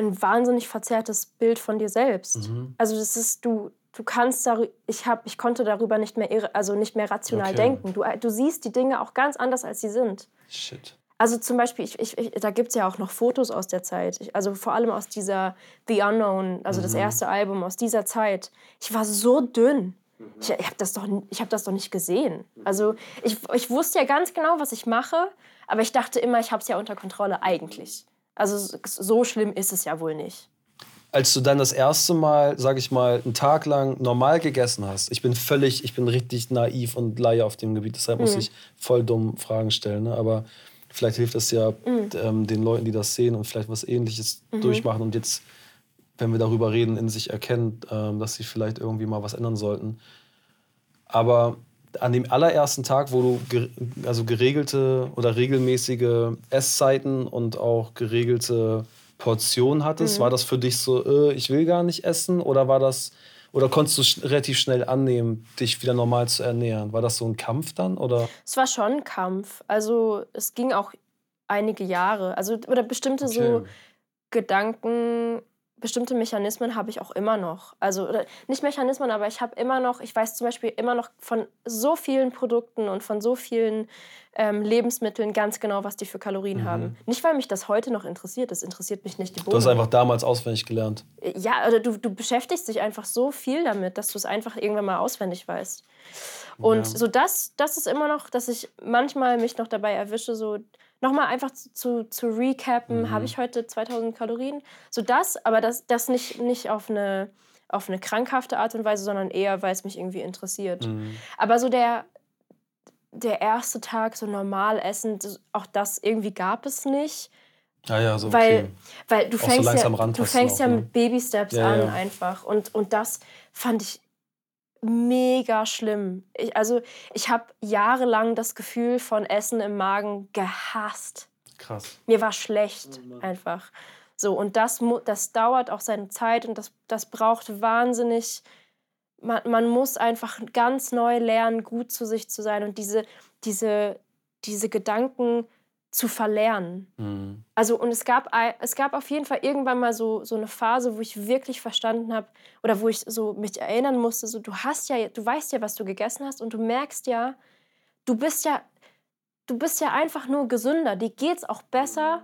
Speaker 2: ein wahnsinnig verzerrtes Bild von dir selbst. Mhm. Also das ist du du kannst darüber, ich habe ich konnte darüber nicht mehr also nicht mehr rational okay. denken. Du, du siehst die Dinge auch ganz anders als sie sind.
Speaker 1: Shit.
Speaker 2: Also zum Beispiel, ich, ich, ich, da gibt es ja auch noch Fotos aus der Zeit. Ich, also vor allem aus dieser The Unknown, also mhm. das erste Album aus dieser Zeit. Ich war so dünn. Ich, ich habe das, doch, hab das doch nicht gesehen. Also ich, ich wusste ja ganz genau, was ich mache, aber ich dachte immer, ich habe es ja unter Kontrolle eigentlich. Also so schlimm ist es ja wohl nicht.
Speaker 1: Als du dann das erste Mal, sag ich mal, einen Tag lang normal gegessen hast, ich bin völlig, ich bin richtig naiv und Laie auf dem Gebiet, deshalb mhm. muss ich voll dumm Fragen stellen. Ne? Aber vielleicht hilft das ja mhm. ähm, den Leuten, die das sehen und vielleicht was Ähnliches mhm. durchmachen und jetzt, wenn wir darüber reden, in sich erkennen, ähm, dass sie vielleicht irgendwie mal was ändern sollten. Aber an dem allerersten Tag, wo du also geregelte oder regelmäßige Esszeiten und auch geregelte Portionen hattest, mhm. war das für dich so, äh, ich will gar nicht essen? Oder war das,
Speaker 4: Oder konntest du relativ schnell annehmen, dich wieder normal zu ernähren? War das so ein Kampf dann? Oder?
Speaker 2: Es war schon ein Kampf. Also es ging auch einige Jahre. Also, oder bestimmte okay. so Gedanken, bestimmte Mechanismen habe ich auch immer noch. Also nicht Mechanismen, aber ich habe immer noch, ich weiß zum Beispiel immer noch von so vielen Produkten und von so vielen ähm, Lebensmitteln ganz genau, was die für Kalorien mhm. haben. Nicht, weil mich das heute noch interessiert, das interessiert mich nicht die
Speaker 4: Bohnen. Du hast einfach damals auswendig gelernt.
Speaker 2: Ja, oder du, du beschäftigst dich einfach so viel damit, dass du es einfach irgendwann mal auswendig weißt. Und ja. so das, das ist immer noch, dass ich manchmal mich noch dabei erwische, so nochmal einfach zu, zu recappen, mhm. habe ich heute 2000 Kalorien? So das, aber das, das nicht, nicht auf, eine, auf eine krankhafte Art und Weise, sondern eher, weil es mich irgendwie interessiert. Mhm. Aber so der, der erste Tag, so normal essen, auch das irgendwie gab es nicht.
Speaker 4: Ah ja, so
Speaker 2: weil, okay. weil du fängst, so ja, du fängst ja ne? mit Baby-Steps ja, an ja. einfach. Und, und das fand ich mega schlimm. Ich, also ich habe jahrelang das Gefühl von Essen im Magen gehasst.
Speaker 4: Krass.
Speaker 2: Mir war schlecht oh einfach. So, und das, das dauert auch seine Zeit und das, das braucht wahnsinnig. Man, man muss einfach ganz neu lernen, gut zu sich zu sein und diese, diese, diese Gedanken zu verlernen. Mhm. Also und es gab, es gab auf jeden Fall irgendwann mal so, so eine Phase, wo ich wirklich verstanden habe oder wo ich so mich erinnern musste, so du hast ja, du weißt ja, was du gegessen hast und du merkst ja, du bist ja, du bist ja einfach nur gesünder, dir geht's auch besser.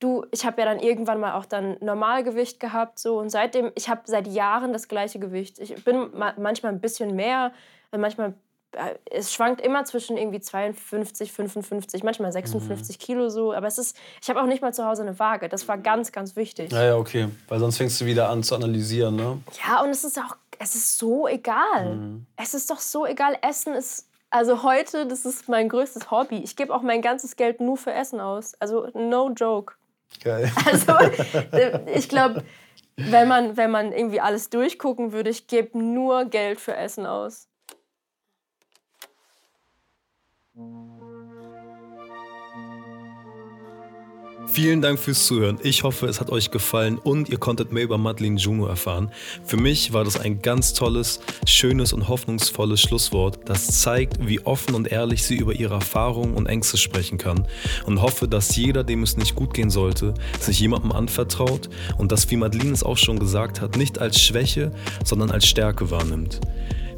Speaker 2: Du, ich habe ja dann irgendwann mal auch dann Normalgewicht gehabt so und seitdem, ich habe seit Jahren das gleiche Gewicht. Ich bin manchmal ein bisschen mehr, manchmal es schwankt immer zwischen irgendwie 52, 55, manchmal 56 mhm. Kilo so. Aber es ist, ich habe auch nicht mal zu Hause eine Waage. Das war ganz, ganz wichtig.
Speaker 4: Ja, ja, okay. Weil sonst fängst du wieder an zu analysieren, ne?
Speaker 2: Ja, und es ist auch, es ist so egal. Mhm. Es ist doch so egal. Essen ist, also heute, das ist mein größtes Hobby. Ich gebe auch mein ganzes Geld nur für Essen aus. Also no joke.
Speaker 4: Geil. [laughs]
Speaker 2: Also ich glaube, wenn man, wenn man irgendwie alles durchgucken würde, ich gebe nur Geld für Essen aus.
Speaker 1: Vielen Dank fürs Zuhören. Ich hoffe, es hat euch gefallen und ihr konntet mehr über Madeline Juno erfahren. Für mich war das ein ganz tolles, schönes und hoffnungsvolles Schlusswort, das zeigt, wie offen und ehrlich sie über ihre Erfahrungen und Ängste sprechen kann und hoffe, dass jeder, dem es nicht gut gehen sollte, sich jemandem anvertraut und das, wie Madeline es auch schon gesagt hat, nicht als Schwäche, sondern als Stärke wahrnimmt.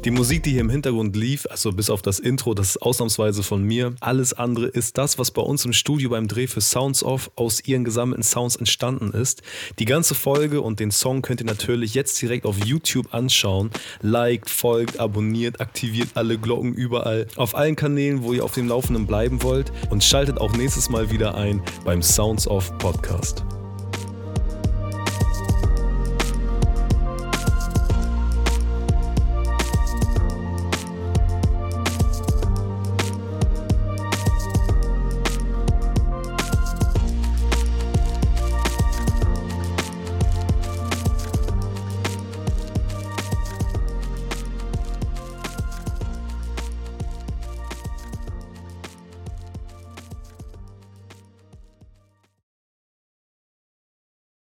Speaker 1: Die Musik, die hier im Hintergrund lief, also bis auf das Intro, das ist ausnahmsweise von mir. Alles andere ist das, was bei uns im Studio beim Dreh für Sounds Off aus ihren gesammelten Sounds entstanden ist. Die ganze Folge und den Song könnt ihr natürlich jetzt direkt auf YouTube anschauen. Liked, folgt, abonniert, aktiviert alle Glocken überall. Auf allen Kanälen, wo ihr auf dem Laufenden bleiben wollt. Und schaltet auch nächstes Mal wieder ein beim Sounds Off Podcast.